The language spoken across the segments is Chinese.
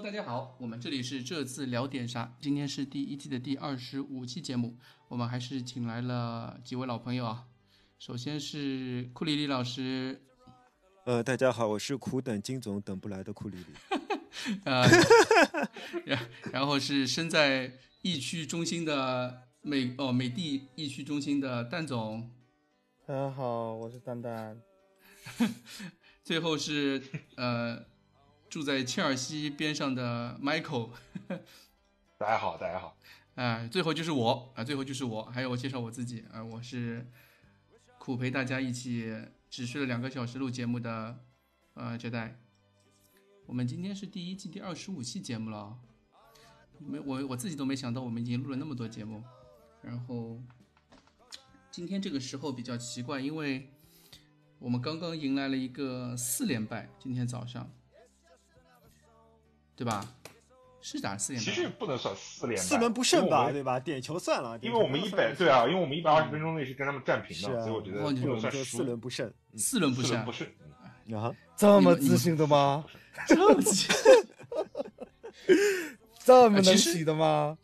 ？Hello，大家好，我们这里是这次聊点啥？今天是第一季的第二十五期节目，我们还是请来了几位老朋友啊。首先是库里里老师，呃，大家好，我是苦等金总等不来的库里里。呃，然然后是身在疫区中心的美哦美的疫区中心的蛋总，大家好，我是蛋蛋。最后是呃，住在切尔西边上的 Michael。大家好，大家好。啊，最后就是我啊，最后就是我。还有我介绍我自己啊，我是苦陪大家一起只睡了两个小时录节目的呃杰代。我们今天是第一季第二十五期节目了，没我我自己都没想到我们已经录了那么多节目。然后今天这个时候比较奇怪，因为。我们刚刚迎来了一个四连败，今天早上，对吧？是打四连败，其实不能算四连败，四轮不胜吧，对吧？点球算了，因为我们一百对啊，因为我们一百二十分钟内是跟他们战平的，所以我觉得不能算四轮不胜，四轮不胜不胜啊，这么自信的吗？这么自信，这么能洗的吗？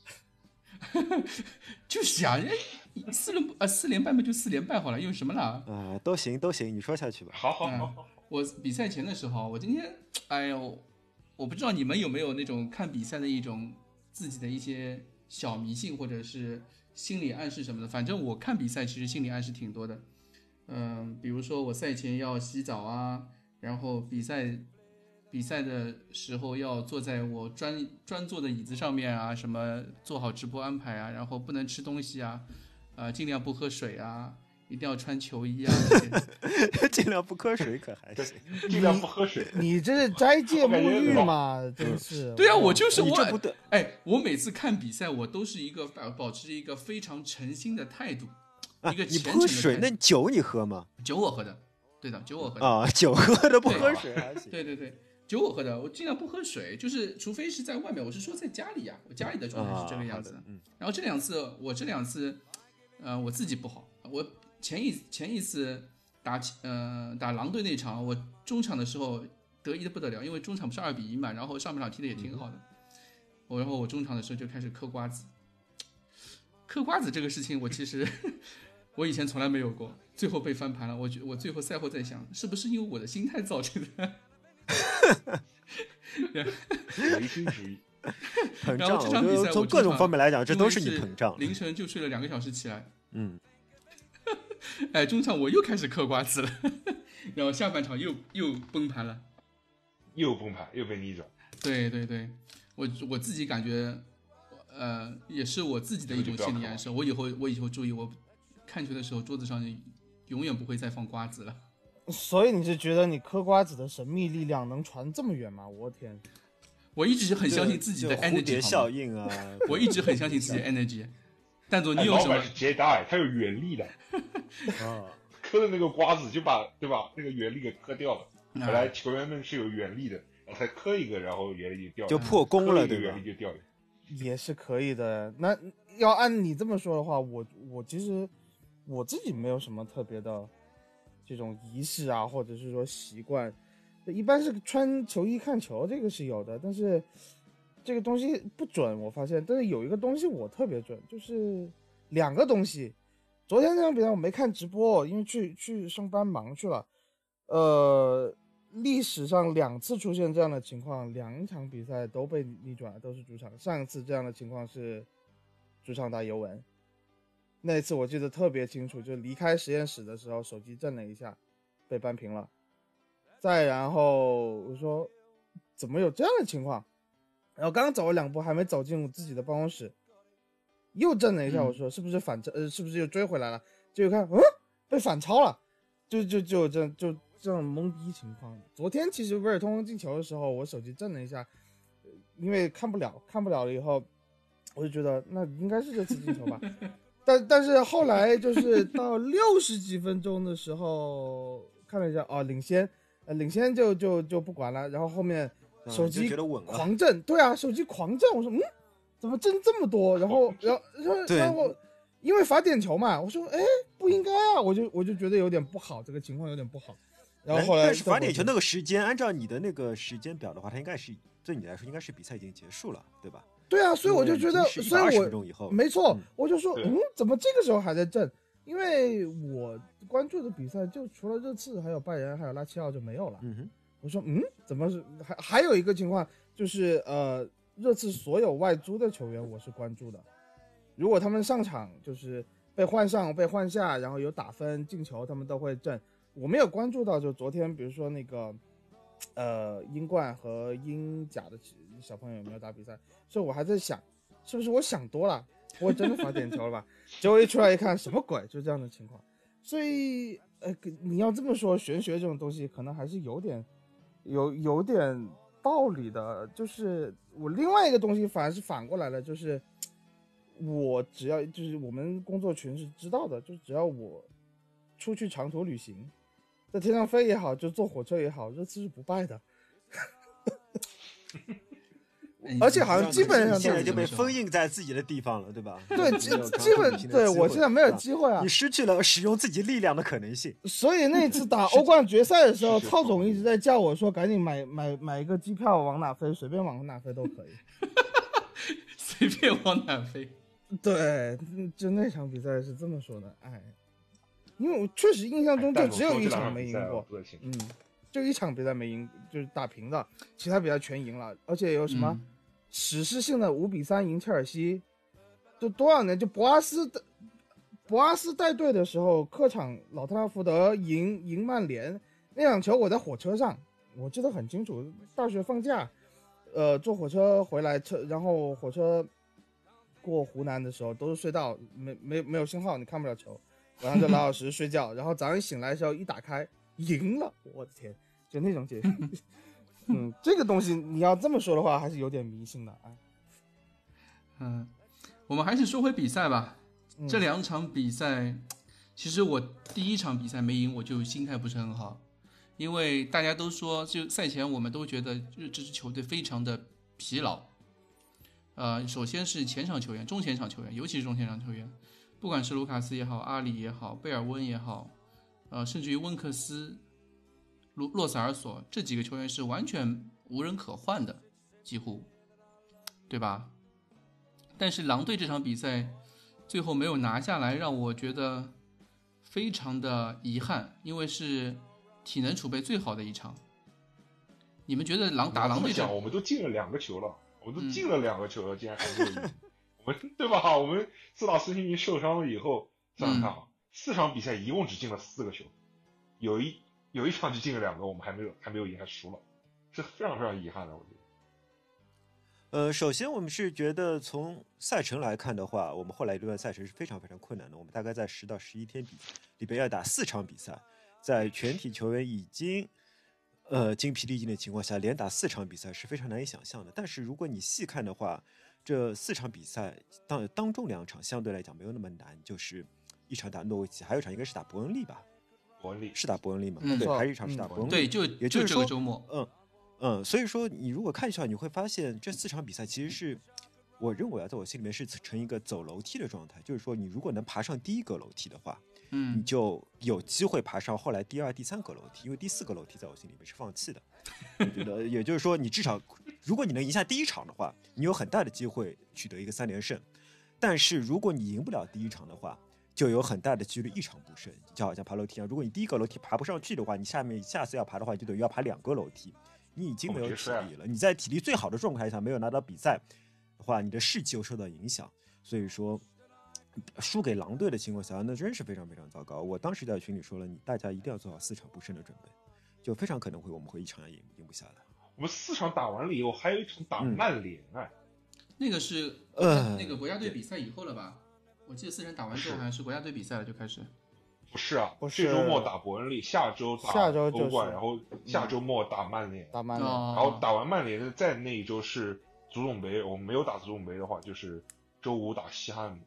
就是啊，四轮啊，四连败嘛，就四连败好了，有什么了？啊，都行都行，你说下去吧。好好好，我比赛前的时候，我今天，哎呦，我不知道你们有没有那种看比赛的一种自己的一些小迷信或者是心理暗示什么的。反正我看比赛其实心理暗示挺多的，嗯，比如说我赛前要洗澡啊，然后比赛比赛的时候要坐在我专专坐的椅子上面啊，什么做好直播安排啊，然后不能吃东西啊。呃，尽量不喝水啊，一定要穿球衣啊。尽量不喝水可还行，尽量不喝水。你这是斋戒沐浴嘛？真是。对啊，我就是我。哎，我每次看比赛，我都是一个保保持一个非常诚心的态度。一个你不喝水，那酒你喝吗？酒我喝的，对的，酒我喝的。啊，酒喝的不喝水还行。对对对，酒我喝的，我尽量不喝水，就是除非是在外面，我是说在家里呀，我家里的状态是这个样子。嗯。然后这两次，我这两次。呃，我自己不好。我前一前一次打呃打狼队那场，我中场的时候得意的不得了，因为中场不是二比一嘛，然后上半场踢的也挺好的。我然后我中场的时候就开始嗑瓜子。嗑瓜子这个事情，我其实 我以前从来没有过，最后被翻盘了。我觉我最后赛后在想，是不是因为我的心态造成的？唯心主义。然后这场比赛，从各种方面来讲，这都是你膨胀。凌晨就睡了两个小时起来，嗯，哎，中场我又开始嗑瓜子了，然后下半场又又崩盘了，又崩盘，又被逆转。对对对，我我自己感觉，呃，也是我自己的一种心理暗示。我以后我以后注意，我看球的时候桌子上永远不会再放瓜子了。所以你是觉得你嗑瓜子的神秘力量能传这么远吗？我天！我一直很相信自己的 energy 效应啊！我一直很相信自己 energy。蛋总，你有什么？是 Jedi，他有原力的。啊，磕的那个瓜子就把对吧？那个原力给磕掉了。本来球员们是有原力的，然后才磕一个，然后原力就掉了，就破功了，对吧？原力就掉了。也是可以的。那要按你这么说的话，我我其实我自己没有什么特别的这种仪式啊，或者是说习惯。一般是穿球衣看球，这个是有的，但是这个东西不准，我发现。但是有一个东西我特别准，就是两个东西。昨天那场比赛我没看直播，因为去去上班忙去了。呃，历史上两次出现这样的情况，两场比赛都被逆转，都是主场。上一次这样的情况是主场打尤文，那一次我记得特别清楚，就离开实验室的时候，手机震了一下，被扳平了。再然后我说，怎么有这样的情况？然后刚刚走了两步，还没走进我自己的办公室，又震了一下。我说是不是反超？呃，是不是又追回来了？就看，嗯，被反超了，就就就这就这种懵逼情况。昨天其实威尔通进球的时候，我手机震了一下，因为看不了，看不了了以后，我就觉得那应该是这次进球吧。但但是后来就是到六十几分钟的时候看了一下，哦，领先。呃，领先就就就不管了，然后后面手机狂震，对啊，手机狂震，我说嗯，怎么震这么多？然后然后然后然后因为罚点球嘛，我说哎不应该啊，我就我就觉得有点不好，这个情况有点不好。然后后来但是罚点球球那个时间，按照你的那个时间表的话，它应该是对你来说应该是比赛已经结束了，对吧？对啊，所以我就觉得，所以我我钟以后，没错嗯，我就说，嗯，怎么这个时候还在震？因为我关注的比赛就除了热刺，还有拜仁，还有拉齐奥就没有了。嗯哼，我说，嗯，怎么是还还有一个情况就是，呃，热刺所有外租的球员我是关注的，如果他们上场就是被换上、被换下，然后有打分、进球，他们都会震。我没有关注到，就昨天比如说那个，呃，英冠和英甲的小朋友有没有打比赛，所以我还在想，是不是我想多了，不会真的罚点球了吧？结果一出来一看，什么鬼？就这样的情况。所以，呃，你要这么说，玄学这种东西可能还是有点，有有点道理的。就是我另外一个东西反而是反过来了，就是我只要就是我们工作群是知道的，就只要我出去长途旅行，在天上飞也好，就坐火车也好，这次是不败的。而且好像基本上现在就被封印在自己的地方了，对吧？对，基基本对我现在没有机会啊你。失去了使用自己力量的可能性。所以那次打 欧冠决赛的时候，操总一直在叫我说赶紧买买买一个机票往哪飞，随便往哪飞都可以。随便往哪飞。对，就那场比赛是这么说的，哎，因为我确实印象中就只有一场没赢过。嗯，就一场比赛没赢，就是打平的，其他比赛全赢了，而且有什么嗯史诗性的五比三赢切尔西，就多少年就博阿斯的博阿斯带队的时候，客场老特拉福德赢赢曼联。那场球，我在火车上，我记得很清楚，大学放假，呃，坐火车回来车，然后火车过湖南的时候都是隧道，没没没有信号，你看不了球，晚上就老老实实睡觉，然后早上醒来的时候一打开赢了，我的天，就那种结局。嗯，这个东西你要这么说的话，还是有点迷信的啊。嗯，我们还是说回比赛吧。嗯这两场比赛，其实我第一场比赛没赢，我就心态不是很好，因为大家都说，就赛前我们都觉得，就这支球队非常的疲劳。呃，首先是前场球员、中前场球员，尤其是中前场球员，不管是卢卡斯也好，阿里也好，贝尔温也好，呃，甚至于温克斯、洛洛塞尔索这几个球员是完全无人可换的，几乎，对吧？但是狼队这场比赛最后没有拿下来，让我觉得非常的遗憾，因为是体能储备最好的一场。你们觉得狼打狼队我们都进了两个球了，我们都嗯进了两个球了，竟然还没有赢。我们对吧？我们自打斯星云受伤了以后，想想看啊，四场比赛一共只进了四个球，有一有一场就进了两个，我们还没有还没有赢，还输了，是非常非常遗憾的，我觉得。呃，首先我们是觉得从赛程来看的话，我们后来一段赛程是非常非常困难的。我们大概在十到十一天比里边要打四场比赛，在全体球员已经呃精疲力尽的情况下，连打四场比赛是非常难以想象的。但是如果你细看的话，这四场比赛当当中两场相对来讲没有那么难，就是一场打诺维奇，还有一场应该是打伯恩利吧？伯恩利是打伯恩利吗？嗯对，还是一场是打嗯伯恩利。对，就也就是这个说周末，嗯嗯，所以说你如果看一下，你会发现这四场比赛其实是，我认为啊，在我心里面是呈一个走楼梯的状态，就是说你如果能爬上第一个楼梯的话，嗯你嗯，就有机会爬上后来第二、第三个楼梯，因为第四个楼梯在我心里面是放弃的。我觉得，也就是说，你至少如果你能赢下第一场的话，你有很大的机会取得一个三连胜。但是如果你赢不了第一场的话，就有很大的几率一场不胜，就好像爬楼梯一样。如果你第一个楼梯爬不上去的话，你下面下次要爬的话，就等于要爬两个楼梯，你已经没有体力了。你在体力最好的状态下没有拿到比赛的话，你的士气又受到影响。所以说，输给狼队的情况下，那真是非常非常糟糕。我当时在群里说了，你大家一定要做好四场不胜的准备，就非常可能会我们会一场也赢赢不下来。我们四场打完了以后，还有一场打嗯曼联哎，那个是呃那个国家队比赛以后了吧？我记得四人打完之后是好像是国家队比赛了，就开始。不是啊，不是这周末打伯恩利，下周打下周就是欧冠，然后下周末打曼联，打曼联，哦，然后打完曼联的再那一周是足总杯，我们没有打足总杯的话，就是周五打西汉姆，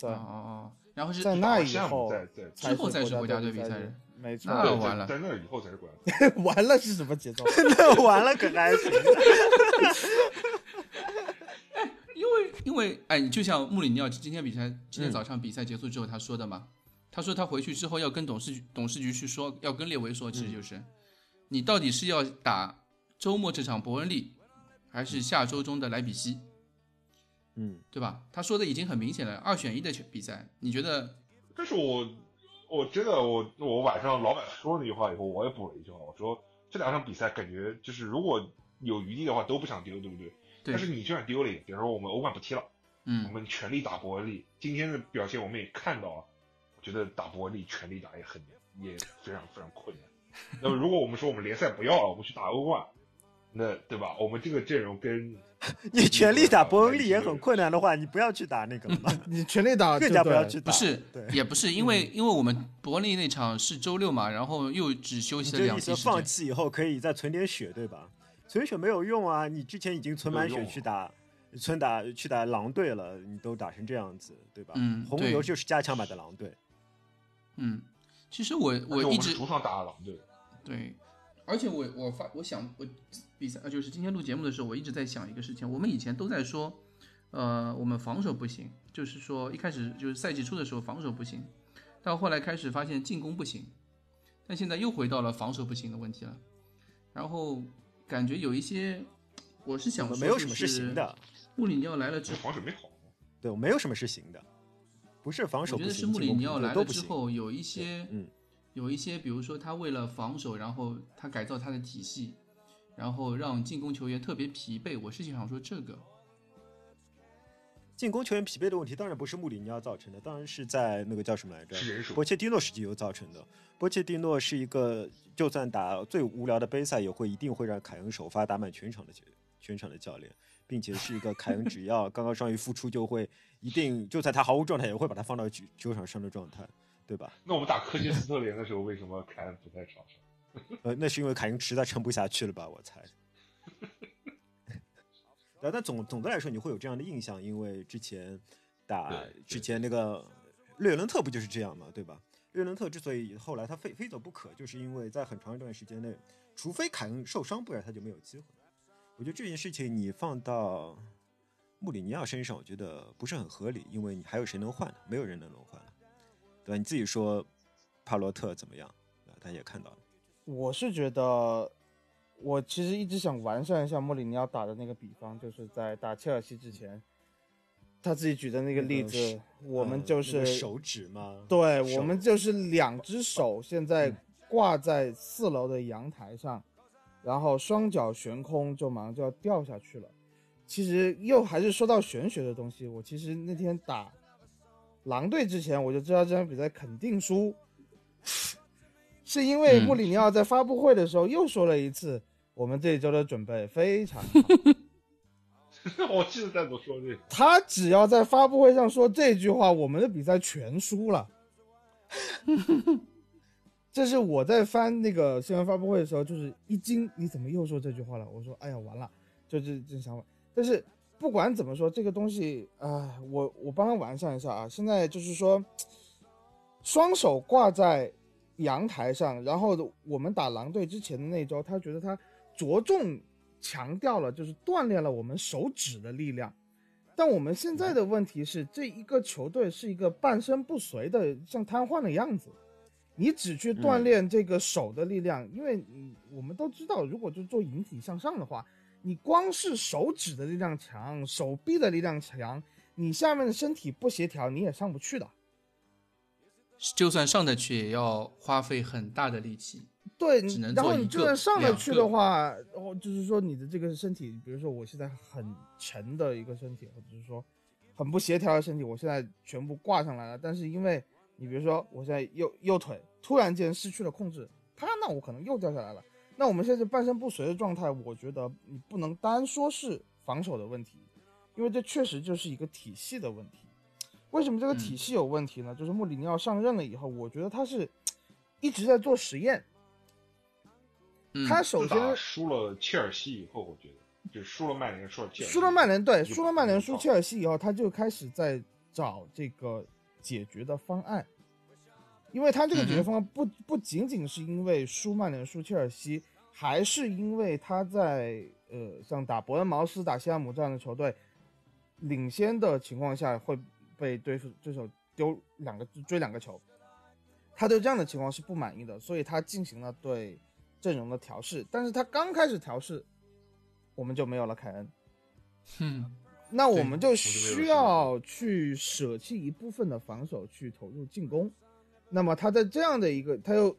对哦，哦哦，然后是在那以后在在之后才是国国家队比赛日，没错。那完了在在那以后才是国家队。完了是什么节奏？那完了可还行。因为哎，你就像穆里尼奥今天比赛，今天嗯早上比赛结束之后他说的嘛，他说他回去之后要跟董事局董事局去说，要跟列维说，其实就是，你到底是要打周末这场伯恩利，还是下周中的莱比锡？嗯，对吧？他说的已经很明显了，二选一的比赛，你觉得？但是我我真的我我晚上老板说那句话以后，我也补了一句话，我说这两场比赛感觉就是如果有余地的话都不想丢，对不对？对但是你就算丢了，比如说我们欧冠不踢了，嗯我嗯，们全力打伯恩利，今天的表现我们也看到了，我觉得打伯恩利全力打也很也非常非常困难。那么如果我们说我们联赛不要了，我们去打欧冠，那对吧？我们这个阵容跟 你全力打伯恩利也很困难的话，你不要去打那个了嘛，你全力打，更加不要去打。不是，也不是，因为因为我们伯恩利那场是周六嘛，然后又只休你息了两期时间。弃以后可以再存点血，对吧？存血没有用啊，你之前已经存满血去打，存打去打狼队了，你都打成这样子，对吧？嗯红牛就是加强版的狼队，嗯，其实我我一直主场打了狼队，对，而且我我发我想我比赛呃就是今天录节目的时候，我一直在想一个事情，我们以前都在说，呃，我们防守不行，就是说一开始就是赛季初的时候防守不行，到后来开始发现进攻不行，但现在又回到了防守不行的问题了，然后感觉有一些，我是想说没有什么是行的，穆里尼奥来了之后。防守没好。对，我没有什么是行的，不是防守不行，我觉得是穆里尼奥来。了之后，有一些，嗯，有一些，比如说他为了防守，然后他改造他的体系，然后让进攻球员特别疲惫。我是想说这个，进攻球员疲惫的问题当然不是穆里尼奥造成的，当然是在那个叫什么来着？是人手波切蒂诺时期有造成的。波切蒂诺是一个就算打最无聊的杯赛，也会一定会让凯恩首发打满全场的全场的教练，并且是一个凯恩只要刚刚伤愈复出，就会一定就算他毫无状态，也会把他放到球球场上的状态，对吧？那我们打科切斯特联的时候，为什么凯恩不在场上？呃，那是因为凯恩实在撑不下去了吧？我猜。对，但总总的来说，你会有这样的印象，因为之前打之前那个略伦特不就是这样嘛，对吧？略伦特之所以后来他非非走不可，就是因为在很长一段时间内，除非凯恩受伤，不然他就没有机会。我觉得这件事情你放到穆里尼奥身上，我觉得不是很合理，因为你还有谁能换呢？没有人能轮换了，对吧？你自己说帕洛特怎么样？啊，大家也看到了。我是觉得，我其实一直想完善一下莫里尼奥打的那个比方，就是在打切尔西之前，他自己举的那个例子，那个我们呃就是、那个手指吗？对，我们就是两只手现在挂在四楼的阳台上，然后双脚悬空，就马上就要掉下去了。其实又还是说到玄学的东西，我其实那天打狼队之前，我就知道这场比赛肯定输，是因为嗯穆里尼奥在发布会的时候又说了一次，我们这一周的准备非常好。我记得在都说这个，他只要在发布会上说这句话，我们的比赛全输了。这是我在翻那个新闻发布会的时候，就是一惊，你怎么又说这句话了？我说，哎呀，完了，就这这想法。但是不管怎么说，这个东西啊、我我帮他完善一下啊。现在就是说，双手挂在阳台上，然后我们打狼队之前的那周，他觉得他着重强调了，就是锻炼了我们手指的力量。但我们现在的问题是，这一个球队是一个半身不遂的，像瘫痪的样子。你只去锻炼这个手的力量，因为你我们都知道，如果就做引体向上的话，你光是手指的力量强，手臂的力量强，你下面的身体不协调，你也上不去的。就算上得去，也要花费很大的力气。对，然后你就算上得去的话，哦，就是说你的这个身体，比如说我现在很沉的一个身体，或者是说很不协调的身体，我现在全部挂上来了，但是因为你比如说我现在右右腿突然间失去了控制，啪，那我可能又掉下来了。那我们现在半身不遂的状态，我觉得你不能单说是防守的问题，因为这确实就是一个体系的问题。为什么这个体系有问题呢？就是穆里尼奥上任了以后，我觉得他是一直在做实验。嗯，他首先输了切尔西以后，我觉得就输了曼联，输了切尔西，输了曼联，对，输了曼联，输切尔西以后，他就开始在找这个解决的方案，因为他这个解决方案不不仅仅是因为输曼联、输切尔西，还是因为他在呃像打伯恩茅斯、打西汉姆这样的球队领先的情况下会被对手对手丢两个追两个球，他对这样的情况是不满意的，所以他进行了对阵容的调试，但是他刚开始调试，我们就没有了凯恩，哼，那我们就需要去舍弃一部分的防守去投入进攻。那么他在这样的一个，他又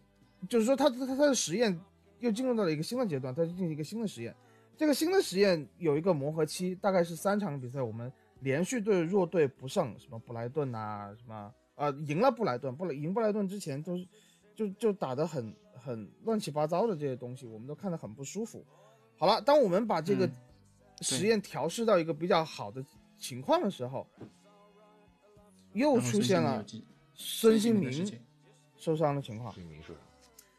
就是说他他他的实验又进入到了一个新的阶段，他进行一个新的实验。这个新的实验有一个磨合期，大概是三场比赛，我们连续对弱队不胜，什么布莱顿啊，什么呃赢了布莱顿，布莱赢布莱顿之前都是就就打得很很乱七八糟的这些东西，我们都看得很不舒服。好了，当我们把这个嗯实验调试到一个比较好的情况的时候，又出现了孙兴民受伤的情况。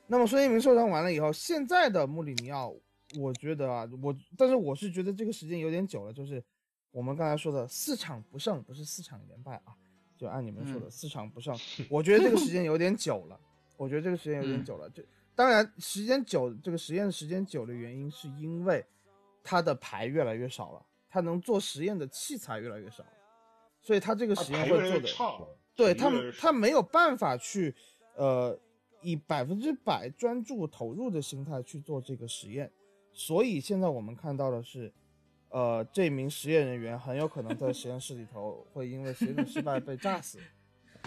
那么孙兴民受伤完了以后，现在的穆里尼奥，我觉得啊，我但是我是觉得这个时间有点久了，就是我们刚才说的四场不胜，不是四场连败啊，就按你们说的、嗯四场不胜，我觉得这个时间有点久了，我觉得这个时间有点嗯。久了，就当然时间久，这个实验时间久的原因是因为他的牌越来越少了，他能做实验的器材越来越少了，所以他这个实验牌越来会做的越差了，对他牌越来越，他没有办法去，呃，以百分之百专注投入的心态去做这个实验，所以现在我们看到的是，呃，这名实验人员很有可能在实验室里头会因为实验的失败被炸死，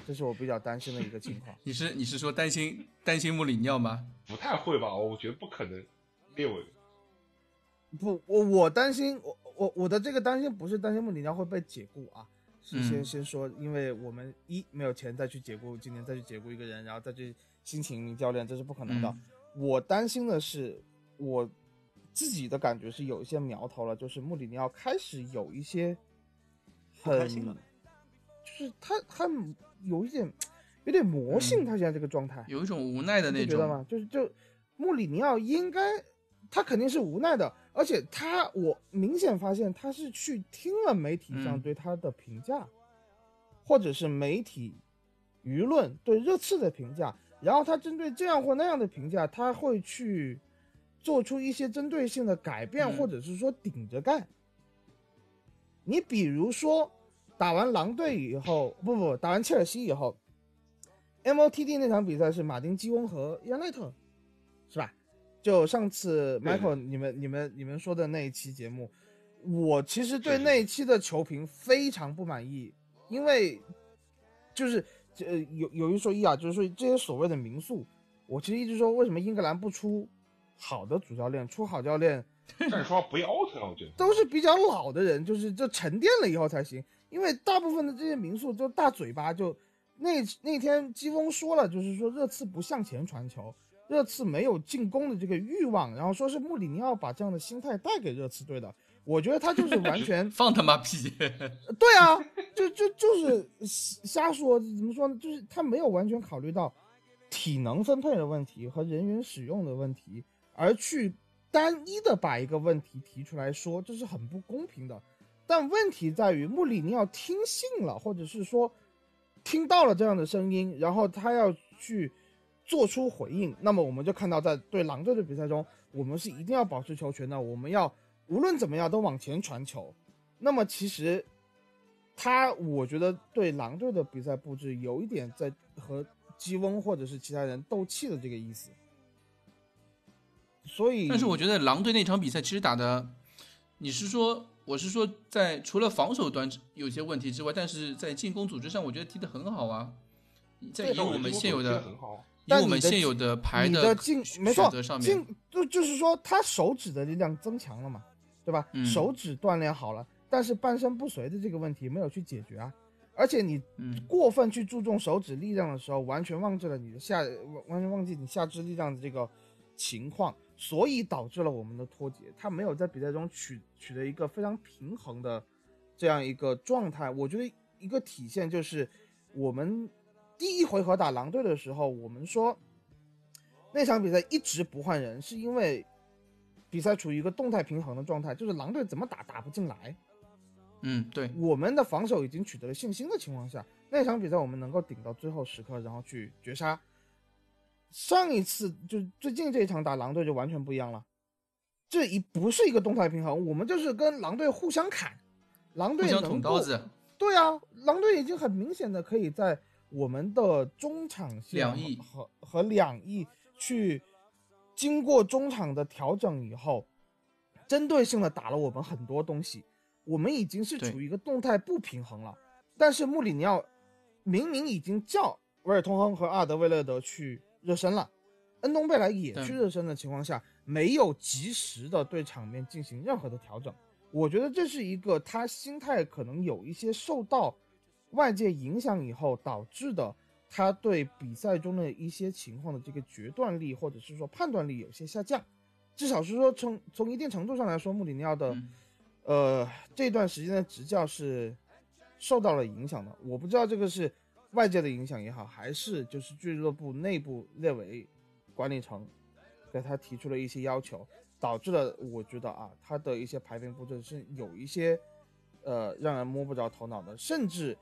这是我比较担心的一个情况。你是你是说担心担心穆里尼奥吗？不太会吧？我觉得不可能。列维不，我我担心，我我我的这个担心不是担心穆里尼奥会被解雇啊，是先、嗯先说，因为我们一没有钱再去解雇，今年再去解雇一个人，然后再去新请一名教练，这是不可能的。嗯我担心的是，我自己的感觉是有一些苗头了，就是穆里尼奥开始有一些很，就是他他有一点 有点魔性，嗯。他现在这个状态，有一种无奈的那种，你不觉得吗？就是就穆里尼奥应该，他肯定是无奈的，而且他我明显发现他是去听了媒体上嗯。对他的评价，或者是媒体舆论对热刺的评价，然后他针对这样或那样的评价，他会去做出一些针对性的改变，嗯。或者是说顶着干。你比如说，打完狼队以后，不不，打完切尔西以后，MOTD 那场比赛是马丁基翁和伊安内特，是吧？就上次对 Michael 你们你们你们说的那一期节目，我其实对那一期的球评非常不满意，因为就是呃有有一说一啊，就是说这些所谓的民宿，我其实一直说为什么英格兰不出好的主教练，出好教练但是说不要了，我觉得。都是比较老的人，就是这沉淀了以后才行。因为大部分的这些民宿就大嘴巴，就那那天基翁说了，就是说热刺不向前传球，热刺没有进攻的这个欲望，然后说是穆里尼奥把这样的心态带给热刺队的。我觉得他就是完全 放他妈屁！对啊，就就就是瞎说，怎么说呢？就是他没有完全考虑到体能分配的问题和人员使用的问题，而去单一的把一个问题提出来说，这是很不公平的。但问题在于穆里尼奥听信了，或者是说听到了这样的声音，然后他要去做出回应。那么我们就看到，在对狼队的比赛中，我们是一定要保持球权的，我们要无论怎么样都往前传球。那么其实他，我觉得对狼队的比赛布置有一点在和基翁或者是其他人斗气的这个意思。所以，但是我觉得狼队那场比赛其实打的，你是说我是说在除了防守端有些问题之外，但是在进攻组织上，我觉得踢得很好啊。在以我们现有的以我们现有的牌你的进选没错择上，面进，就就是说他手指的力量增强了嘛，对吧？嗯手指锻炼好了，但是半身不遂的这个问题没有去解决啊。而且你嗯过分去注重手指力量的时候，完全忘记了你的下，完全忘记你下肢力量的这个情况，所以导致了我们的脱节。他没有在比赛中取取得一个非常平衡的这样一个状态。我觉得一个体现就是我们第一回合打狼队的时候，我们说那场比赛一直不换人，是因为比赛处于一个动态平衡的状态，就是狼队怎么打打不进来。嗯，对，我们的防守已经取得了信心的情况下，那场比赛我们能够顶到最后时刻，然后去绝杀。上一次就最近这一场打狼队就完全不一样了，这一不是一个动态平衡，我们就是跟狼队互相砍，狼队捅刀子，对啊，狼队已经很明显的可以在我们的中场线两翼和和两翼去经过中场的调整以后，针对性的打了我们很多东西，我们已经是处于一个动态不平衡了。但是穆里尼奥明明已经叫维尔通亨和阿德维勒德去热身了，恩东贝莱也去热身的情况下，没有及时的对场面进行任何的调整。我觉得这是一个他心态可能有一些受到外界影响以后导致的，他对比赛中的一些情况的这个决断力或者是说判断力有些下降。至少是说从从一定程度上来说，穆里尼奥的呃这段时间的执教是。受到了影响的，我不知道这个是外界的影响也好，还是就是俱乐部内部列为管理层给他提出了一些要求，导致了我觉得啊，他的一些排兵布阵是有一些呃让人摸不着头脑的。甚至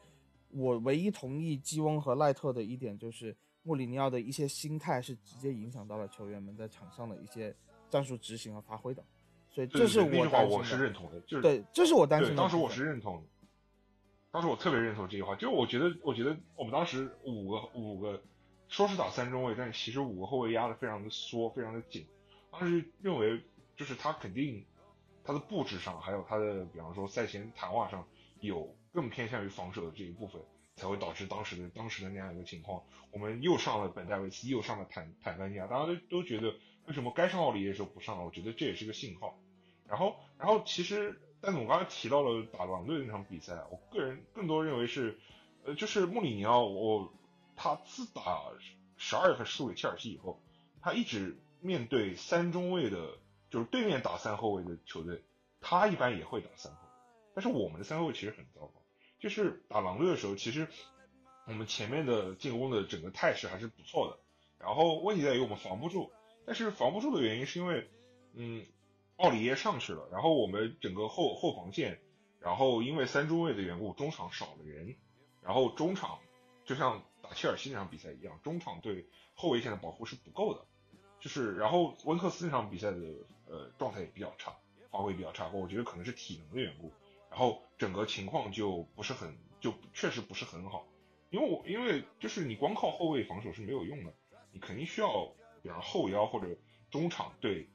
我唯一同意基翁和赖特的一点就是，穆里尼奥的一些心态是直接影响到了球员们在场上的一些战术执行和发挥的。所以这是我句话我是认同的，就是对，这是我担心的。当时我是认同的。当时我特别认同这句话，就我觉得，我觉得我们当时五个五个，说是打三中卫，但其实五个后卫压的非常的缩，非常的紧。当时认为，就是他肯定他的布置上，还有他的，比方说赛前谈话上有更偏向于防守的这一部分，才会导致当时的当时的那样一个情况。我们又上了本戴维斯，又上了坦坦甘尼亚，大家都都觉得为什么该上奥里耶的时候不上了？我觉得这也是个信号。然后，然后其实。但是我刚才提到了打狼队那场比赛，我个人更多认为是，呃，就是穆里尼奥，我他自打十二月份输给切尔西以后，他一直面对三中卫的，就是对面打三后卫的球队，他一般也会打三后卫。但是我们的三后卫其实很糟糕，就是打狼队的时候，其实我们前面的进攻的整个态势还是不错的，然后问题在于我们防不住，但是防不住的原因是因为，嗯。奥里耶上去了，然后我们整个后后防线，然后因为三中卫的缘故，中场少了人，然后中场就像打切尔西那场比赛一样，中场对后卫线的保护是不够的，就是然后温克斯那场比赛的呃状态也比较差，发挥比较差，我觉得可能是体能的缘故，然后整个情况就不是很就确实不是很好，因为我因为就是你光靠后卫防守是没有用的，你肯定需要比方后腰或者中场对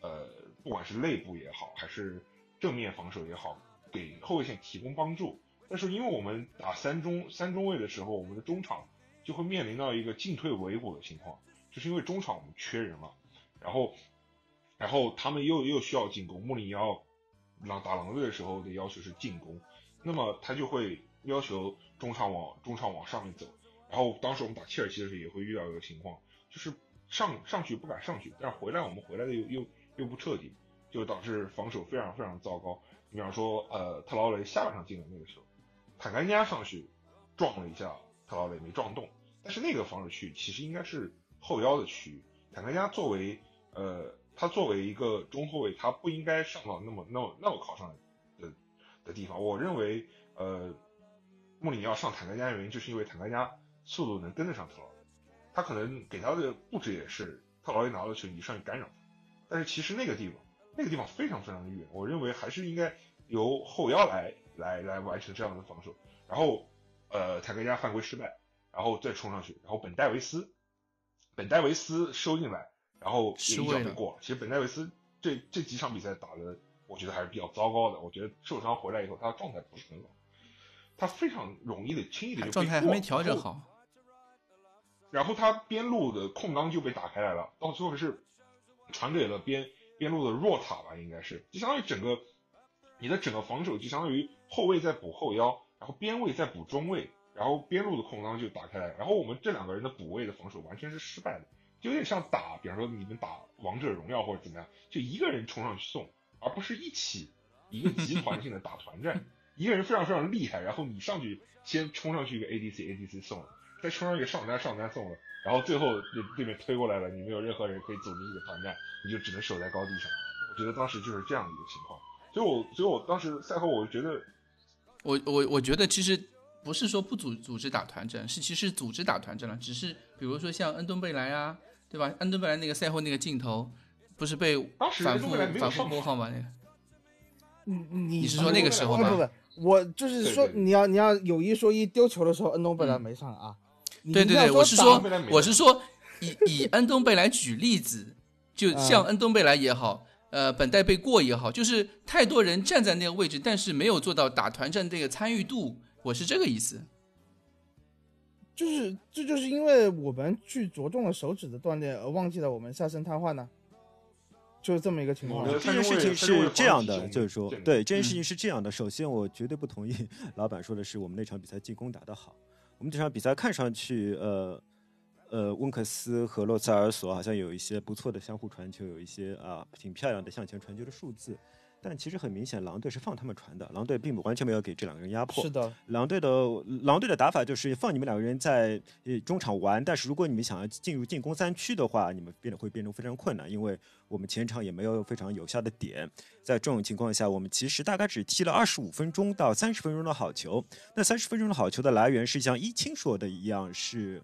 呃。不管是内部也好，还是正面防守也好，给后卫线提供帮助。但是因为我们打三中三中卫的时候，我们的中场就会面临到一个进退维谷的情况，就是因为中场我们缺人了，然后，然后他们又又需要进攻。穆里尼奥狼打狼队的时候的要求是进攻，那么他就会要求中场往中场往上面走。然后当时我们打切尔西的时候也会遇到一个情况，就是上上去不敢上去，但是回来我们回来的又又。又不彻底，就导致防守非常非常糟糕。你比方说，呃，特劳雷下半场进的那个球，坦甘加上去撞了一下特劳雷，没撞动。但是那个防守区其实应该是后腰的区域。坦甘加作为呃，他作为一个中后卫，他不应该上到那么那么那么靠上的的地方。我认为，呃，穆里尼奥上坦甘加的原因，就是因为坦甘加速度能跟得上特劳雷，他可能给他的布置也是特劳雷拿到球你上去干扰。但是其实那个地方，那个地方非常非常的远，我认为还是应该由后腰来来来完成这样的防守。然后，呃，坦克加犯规失败，然后再冲上去，然后本戴维斯，本戴维斯收进来，然后一脚就过了。其实本戴维斯这这几场比赛打的，我觉得还是比较糟糕的。我觉得受伤回来以后，他的状态不是很好，他非常容易的轻易的就状态还没调整好，然后他边路的空当就被打开来了，到最后是。传给了边边路的弱塔吧，应该是，就相当于整个你的整个防守就相当于后卫在补后腰，然后边卫在补中卫，然后边路的空当就打开来，然后我们这两个人的补位的防守完全是失败的，就有点像打，比方说你们打王者荣耀或者怎么样，就一个人冲上去送，而不是一起一个集团性的打团战，一个人非常非常厉害，然后你上去先冲上去一个 ADC ADC 送了，再冲上一个上单上单送了。然后最后对对面推过来了，你没有任何人可以组织你的团战，你就只能守在高地上。我觉得当时就是这样的一个情况，所以我所以我当时赛后我觉得，我我我觉得其实不是说不组组织打团战，是其实组织打团战了，只是比如说像恩东贝莱啊，对吧？恩东贝莱那个赛后那个镜头，不是被反复反复播放吗？那个，你你你是说那个时候吗？不不，我就是说你要你要有一说一，丢球的时候恩东贝莱没上啊。对对对，我是说，我是说，以 以恩东贝莱举例子，就像恩东贝莱也好，呃，本代贝过也好，就是太多人站在那个位置，但是没有做到打团战这个参与度，我是这个意思。就是这就是因为我们去着重了手指的锻炼，而忘记了我们下身瘫痪呢，就是这么一个情况。这件事情是这样的，就是说，对这件事情是这样的。首先，我绝对不同意 老板说的是我们那场比赛进攻打得好。我们这场比赛看上去，呃。呃，温克斯和洛塞尔索好像有一些不错的相互传球，有一些啊挺漂亮的向前传球的数字，但其实很明显，狼队是放他们传的，狼队并不完全没有给这两个人压迫。是的，狼队的狼队的打法就是放你们两个人在呃中场玩，但是如果你们想要进入进攻三区的话，你们变得会变成非常困难，因为我们前场也没有非常有效的点。在这种情况下，我们其实大概只踢了二十五分钟到三十分钟的好球。那三十分钟的好球的来源是像一清说的一样是。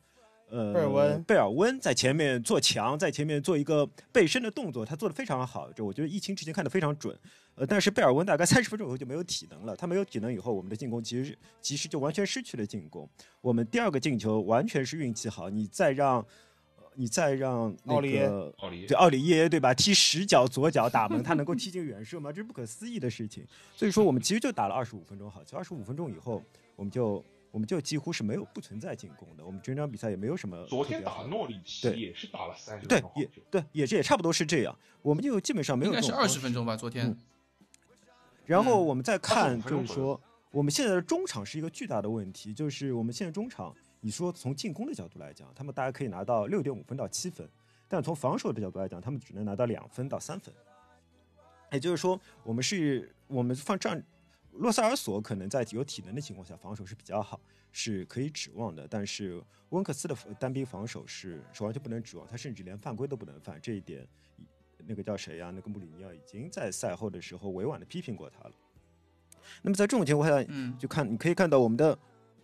呃，贝尔温，贝尔温在前面做墙，在前面做一个背身的动作，他做的非常好。就我觉得疫情之前看的非常准。呃，但是贝尔温大概三十分钟以后就没有体能了，他没有体能以后，我们的进攻其实其实就完全失去了进攻。我们第二个进球完全是运气好，你再让，你再让那个奥里对奥里耶对吧？踢十脚左脚打门，他能够踢进远射吗？这是不可思议的事情。所以说我们其实就打了二十五分钟好球，二十五分钟以后我们就。我们就几乎是没有不存在进攻的，我们整场比赛也没有什么。昨天打诺里奇也是打了三十分钟，对，也对，也是也差不多是这样。我们就基本上没有。应该是二十分钟吧，昨天。然后我们再看，就是说，我们现在的中场是一个巨大的问题，就是我们现在中场，你说从进攻的角度来讲，他们大概可以拿到六点五分到七分，但从防守的角度来讲，他们只能拿到两分到三分。也就是说，我们是我们放这样。洛塞尔索可能在有体能的情况下防守是比较好，是可以指望的。但是温克斯的单兵防守是是完全不能指望，他甚至连犯规都不能犯。这一点，那个叫谁呀？那个穆里尼奥已经在赛后的时候委婉的批评过他了。那么在这种情况下，嗯，就看你可以看到我们的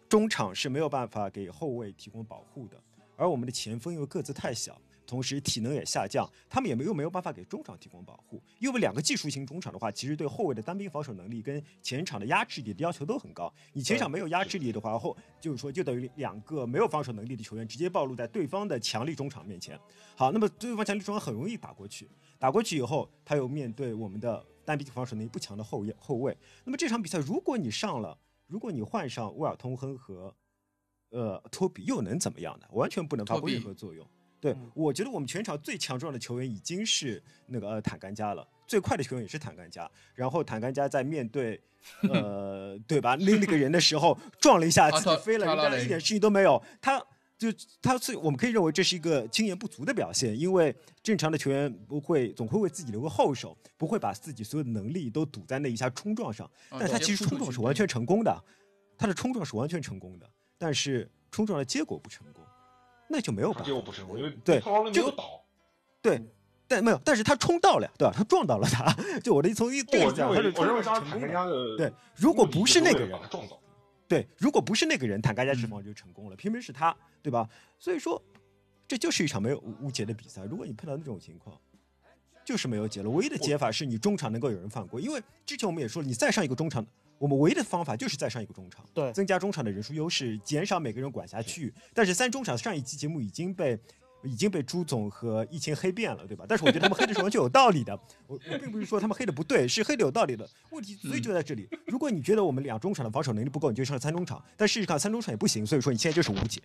中场是没有办法给后卫提供保护的，而我们的前锋因为个子太小。同时体能也下降，他们也没有没有办法给中场提供保护。因为两个技术型中场的话，其实对后卫的单兵防守能力跟前场的压制力的要求都很高。你前场没有压制力的话，后就是说就等于两个没有防守能力的球员直接暴露在对方的强力中场面前。好，那么对方强力中场很容易打过去，打过去以后，他又面对我们的单兵防守能力不强的后后卫。那么这场比赛，如果你上了，如果你换上威尔通亨和呃托比，又能怎么样呢？完全不能发挥任何作用。对，我觉得我们全场最强壮的球员已经是那个呃坦甘加了，最快的球员也是坦甘加。然后坦甘加在面对，呃，对吧？那那个人的时候撞了一下，自己飞了，人家一点事情都没有。他就他是，我们可以认为这是一个经验不足的表现，因为正常的球员不会总会为自己留个后手，不会把自己所有的能力都赌在那一下冲撞上。但他其实冲撞是完全成功的，他的冲撞是完全成功的，但是冲撞的结果不成功。那就没有办法，结果不成功，因为对，没有倒，对，但没有，但是他冲到了，对吧？他撞到了他，就我的从一对讲，他是我认为当时坦甘加的对，如果不是那个人撞倒，对，如果不是那个人，坦甘加释放就成功了，偏偏是他，对吧？所以说，这就是一场没有误解的比赛。如果你碰到那种情况，就是没有解了。唯一的解法是你中场能够有人犯规，因为之前我们也说了，你再上一个中场。我们唯一的方法就是再上一个中场，对，增加中场的人数优势，减少每个人管辖区域。但是三中场上一期节目已经被已经被朱总和疫情黑遍了，对吧？但是我觉得他们黑的是完全有道理的。我我并不是说他们黑的不对，是黑的有道理的。问题所以就在这里。如果你觉得我们两中场的防守能力不够，你就上三中场。但事实上三中场也不行，所以说你现在就是无解。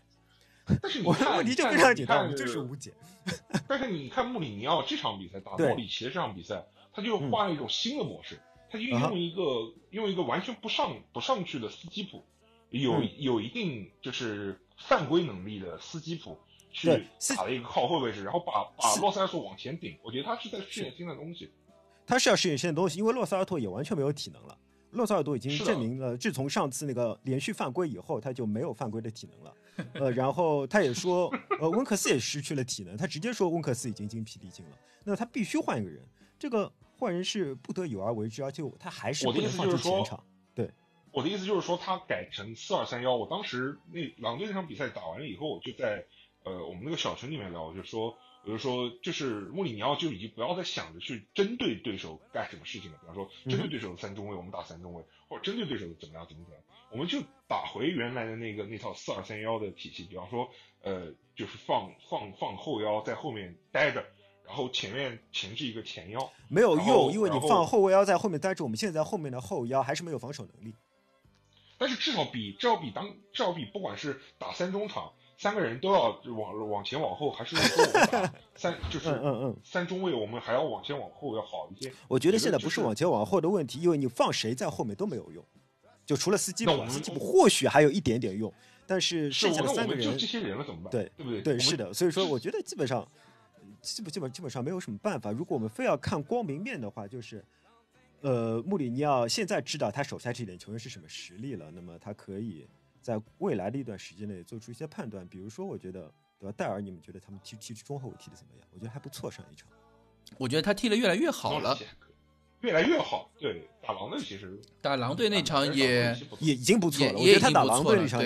但是我的问题就非常简单，就是无解。但是你看穆里尼奥这场比赛打诺里奇的这场比赛，他就换了一种新的模式。他就用一个用一个完全不上不上去的斯基普，有有一定就是犯规能力的斯基普去打了一个靠后位置，然后把把洛塞尔托往前顶。我觉得他是在试验新的东西。他是要试验新的东西，因为洛塞尔托也完全没有体能了。洛塞尔托已经证明了，自从上次那个连续犯规以后，他就没有犯规的体能了。呃，然后他也说，呃，温克斯也失去了体能，他直接说温克斯已经精疲力尽了。那他必须换一个人，这个。换人是不得已而为之，而且他还是我的意思就是说，对，我的意思就是说，他改成四二三幺。我当时那狼队那场比赛打完了以后，我就在呃我们那个小群里面聊，我就说，我就说，就是穆里尼奥就已经不要再想着去针对对手干什么事情了。比方说，针对对手的三中卫，我们打三中卫，或者针对对手怎么样怎么怎么样，我们就打回原来的那个那套四二三幺的体系。比方说，呃，就是放放放后腰在后面待着。然后前面前置一个前腰，没有用，因为你放后卫腰在后面，但是我们现在后面的后腰还是没有防守能力。但是至少比至少比当至少比不管是打三中场，三个人都要往往前往后，还是说我们打 三就是嗯嗯嗯，三中卫，我们还要往前往后要好一些。我觉得现在不是往前往后的问题，因为你放谁在后面都没有用，就除了斯基普啊，那我们斯基普或许还有一点点用，但是是剩下的三个人们就这些人了怎么办？对对不对？对，是的，所以说我觉得基本上，基本基本基本上没有什么办法。如果我们非要看光明面的话，就是，呃，穆里尼奥现在知道他手下这点球员是什么实力了，那么他可以在未来的一段时间内做出一些判断。比如说，我觉得对吧？戴尔，你们觉得他们踢踢中后卫踢的怎么样？我觉得还不错，上一场。我觉得他踢的越来越好了。越来越好。对，打狼队其实打狼队那场也也已经不错了，我觉得他打狼队那场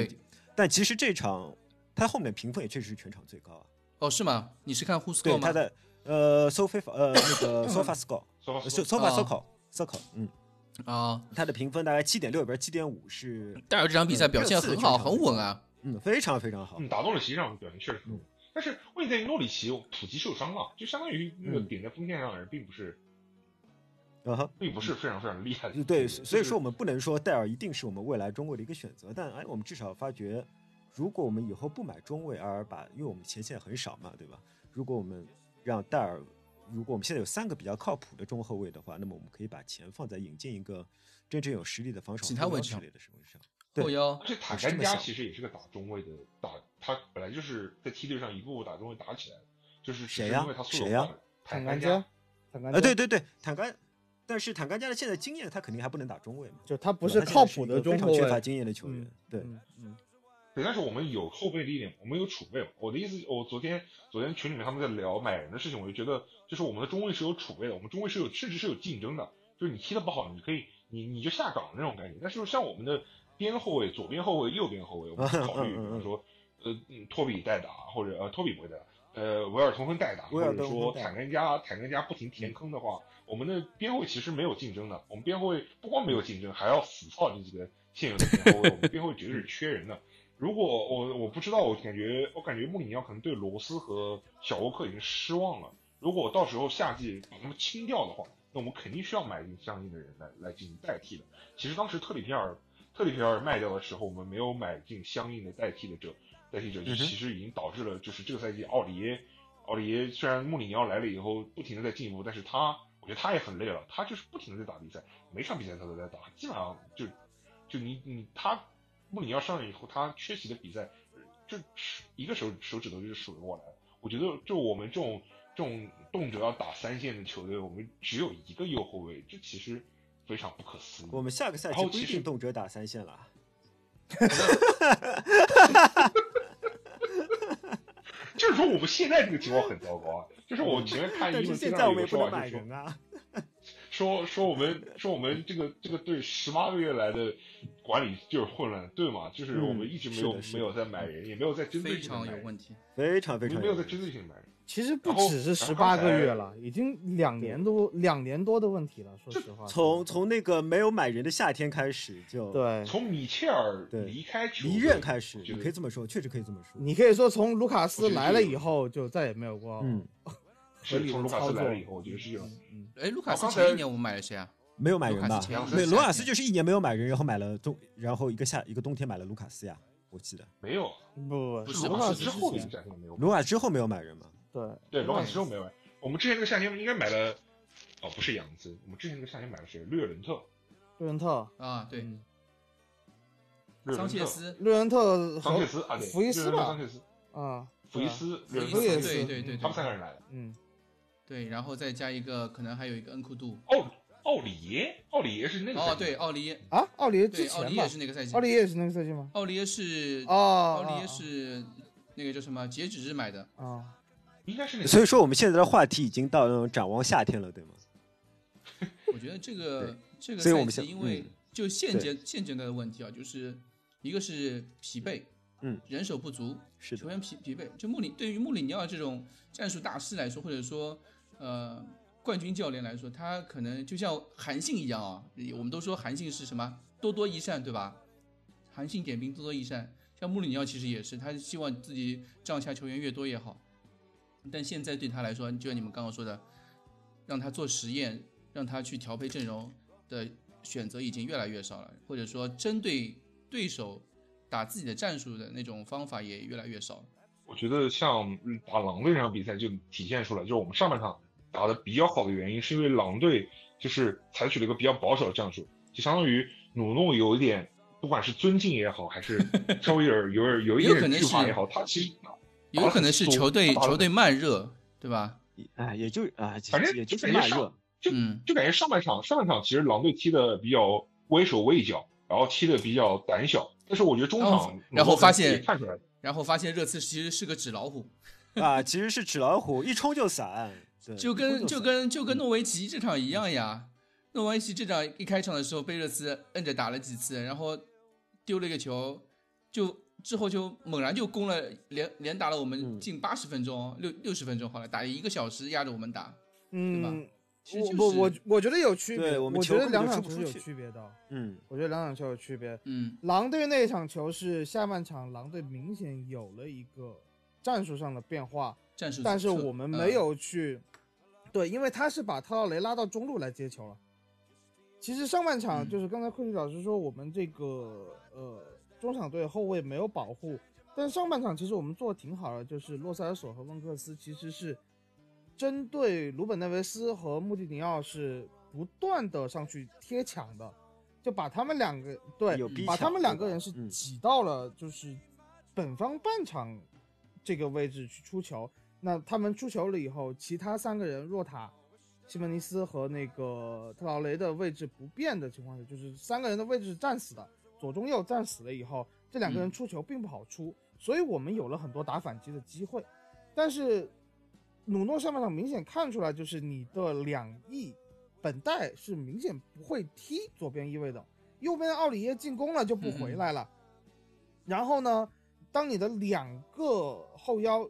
但其实这场他后面评分也确实是全场最高啊。哦，是吗？你是看 Who's 对，Score 吗？他的 呃 SoFa 呃那个 Sofa Score 说呃 Sofa 啊 Circle Circle 嗯。啊，他的评分大概七点六，里边七点五是戴尔这场比赛表现很好，嗯很稳啊。嗯非常非常好。嗯，打动了，实际上表现确实很稳。但是问题在于诺里奇普及受伤了，就相当于那个顶在锋线上的人并不是，啊哈，并不是非常非常厉害的。对，所以说我们不能说戴尔一定是我们未来中国的一个选择，但哎，我们至少发觉，如果我们以后不买中卫，而把因为我们前线很少嘛，对吧？如果我们让戴尔，如果我们现在有三个比较靠谱的中后卫的话，那么我们可以把钱放在引进一个真正有实力的防守其他位置上后腰之类的什么上。对。后腰而且塔甘加其实也是个打中卫的，打他本来就是在梯队上一步步打中卫打起来的，就是只是谁呀？因为他速度谁呀？快了坦甘坦加？加，坦甘啊，加，对，对对，坦甘，但是坦甘加的现在经验，他肯定还不能打中卫嘛，就他不是靠谱的中后卫非常缺，乏经验的球员嗯，对。嗯嗯，对，但是我们有后备力量，我们有储备。我的意思，我昨天昨天群里面他们在聊买人的事情，我就觉得，就是我们的中卫是有储备的，我们中卫是有甚至是有竞争的。就是你踢得不好，你可以你你就下岗那种感觉。但是像我们的边后卫、左边后卫、右边后卫，我们考虑，比嗯嗯嗯方说，呃，嗯托比代打，或者呃托比不会代打，呃，维尔通亨代打，或者说坦根加坦根加不停填坑的话，我们的边后卫其实没有竞争的。我们边后卫不光没有竞争，还要死操这几个现有的边后卫，我们边后卫绝对是缺人的。如果我我不知道，我感觉我感觉穆里尼奥可能对罗斯和小沃克已经失望了。如果我到时候夏季把他们清掉的话，那我们肯定需要买进相应的人来来进行代替的。其实当时特里皮尔特里皮尔卖掉的时候，我们没有买进相应的代替的者，代替者就其实已经导致了就是这个赛季奥里耶奥里耶虽然穆里尼奥来了以后不停的在进步，但是他我觉得他也很累了，他就是不停的在打比赛，每场比赛他都在打，基本上就就你你他穆里尼奥上任以后，他缺席的比赛，就一个手手指头就是数得过来。我觉得就我们这种这种动辄要打三线的球队，我们只有一个右后卫，这其实非常不可思议。我们下个赛季不一然后其实定动辄打三线了。就是说我们现在这个情况很糟糕啊！就是我前面看 但是现在我们经常有个也不能买说法，就是说人啊。说说我们说我们这个这个队十八个月来的管理就是混乱，对吗？就是我们一直没有、没有在买人，也没有在针对非常性的买人，有问题。非常非我们没有在针对性地买人。其实不只是十八个月了，已经两年多两年多的问题了。说实话，从从那个没有买人的夏天开始，就对，从米切尔对离开球离队任开始，你可以这么说，确实可以这么说。你可以说从卢卡斯来了是以后，就再也没有过嗯，合是理从卢卡斯的操作来了以后，我觉得是这样。嗯，哎，卢卡斯前一年我们买了谁啊？没有买人吧卢卡斯？就是一年没有买人，然后买了冬，然后一个夏一个冬天买了卢卡斯呀，我记得。没有，不不不是卢卡斯卢卡斯之后没有。卢卡之后没有买人吗？对对，卢卡斯之后没有买。我们之前那个夏天应该买了，哦，不是杨森，我们之前那个夏天买了谁？略伦特，略伦特，啊，对，桑切斯，略伦特和桑切斯啊，对，福伊斯吧桑切斯，啊，福伊斯，略伦福伊斯特桑切斯，对对对他们三个人来的。嗯，对，然后再加一个，可能还有一个恩库杜。奥奥里耶，奥里耶是那个赛哦，季对，奥里耶，啊，奥里耶之对，奥里耶，是那个赛季。奥里耶也是那个赛季吗？奥里耶是哦，奥里耶是那个叫什么？截止日买的。啊，应该是那个。所以说我们现在的话题已经到那种展望夏天了，对吗？我觉得这个这个所以我们现赛季，因为嗯就现阶现阶段的问题啊，就是一个是疲惫，嗯，人手不足，是，球员疲疲惫。就穆里对于穆里尼奥这种战术大师来说，或者说呃冠军教练来说，他可能就像韩信一样啊，我们都说韩信是什么多多益善，对吧？韩信点兵，多多益善。像穆里尼奥其实也是，他希望自己帐下球员越多越好。但现在对他来说，就像你们刚刚说的，让他做实验，让他去调配阵容的选择已经越来越少了，或者说针对对手打自己的战术的那种方法也越来越少。我觉得像打狼队这场比赛就体现出来，就是我们上半场打的比较好的原因，是因为狼队就是采取了一个比较保守的战术，就相当于努诺有一点，不管是尊敬也好，还是 稍微有点有点有一点计划也好，他其实有可能是球队球队慢热，对吧？哎，也就啊，反正也就是慢热，就就感觉上半场上半场其实狼队踢的比较畏手畏脚，然后踢的比较胆小，但是我觉得中场然后发现看出来。然后发现热刺其实是个纸老虎，啊，其实是纸老虎，一冲就散，就跟就跟就跟诺维奇这场一样呀。诺维奇这场一开场的时候被热斯摁着打了几次，然后丢了一个球，就之后就猛然就攻了，连连打了我们近八十分钟，六六十分钟好了，打一个小时压着我们打，对吧？我我我觉得有区别，我觉得两场球是有区别的。嗯，我觉得两场球有区别。嗯，狼队那一场球是下半场，狼队明显有了一个战术上的变化，战术，但是我们没有去，对，因为他是把特劳雷拉到中路来接球了。其实上半场就是刚才库里老师说我们这个呃中场队后卫没有保护，但上半场其实我们做的挺好的，就是洛塞尔索和温克斯其实是。针对鲁本内维斯和穆蒂尼奥是不断的上去贴抢的，就把他们两个对，把他们两个人是挤到了就是本方半场这个位置去出球。那他们出球了以后，其他三个人若塔、西门尼斯和那个特劳雷的位置不变的情况下，就是三个人的位置是战死的，左中右战死了以后，这两个人出球并不好出，所以我们有了很多打反击的机会，但是。努诺上半场明显看出来，就是你的两翼本代是明显不会踢左边翼位的，右边奥里耶进攻了就不回来了。然后呢，当你的两个后腰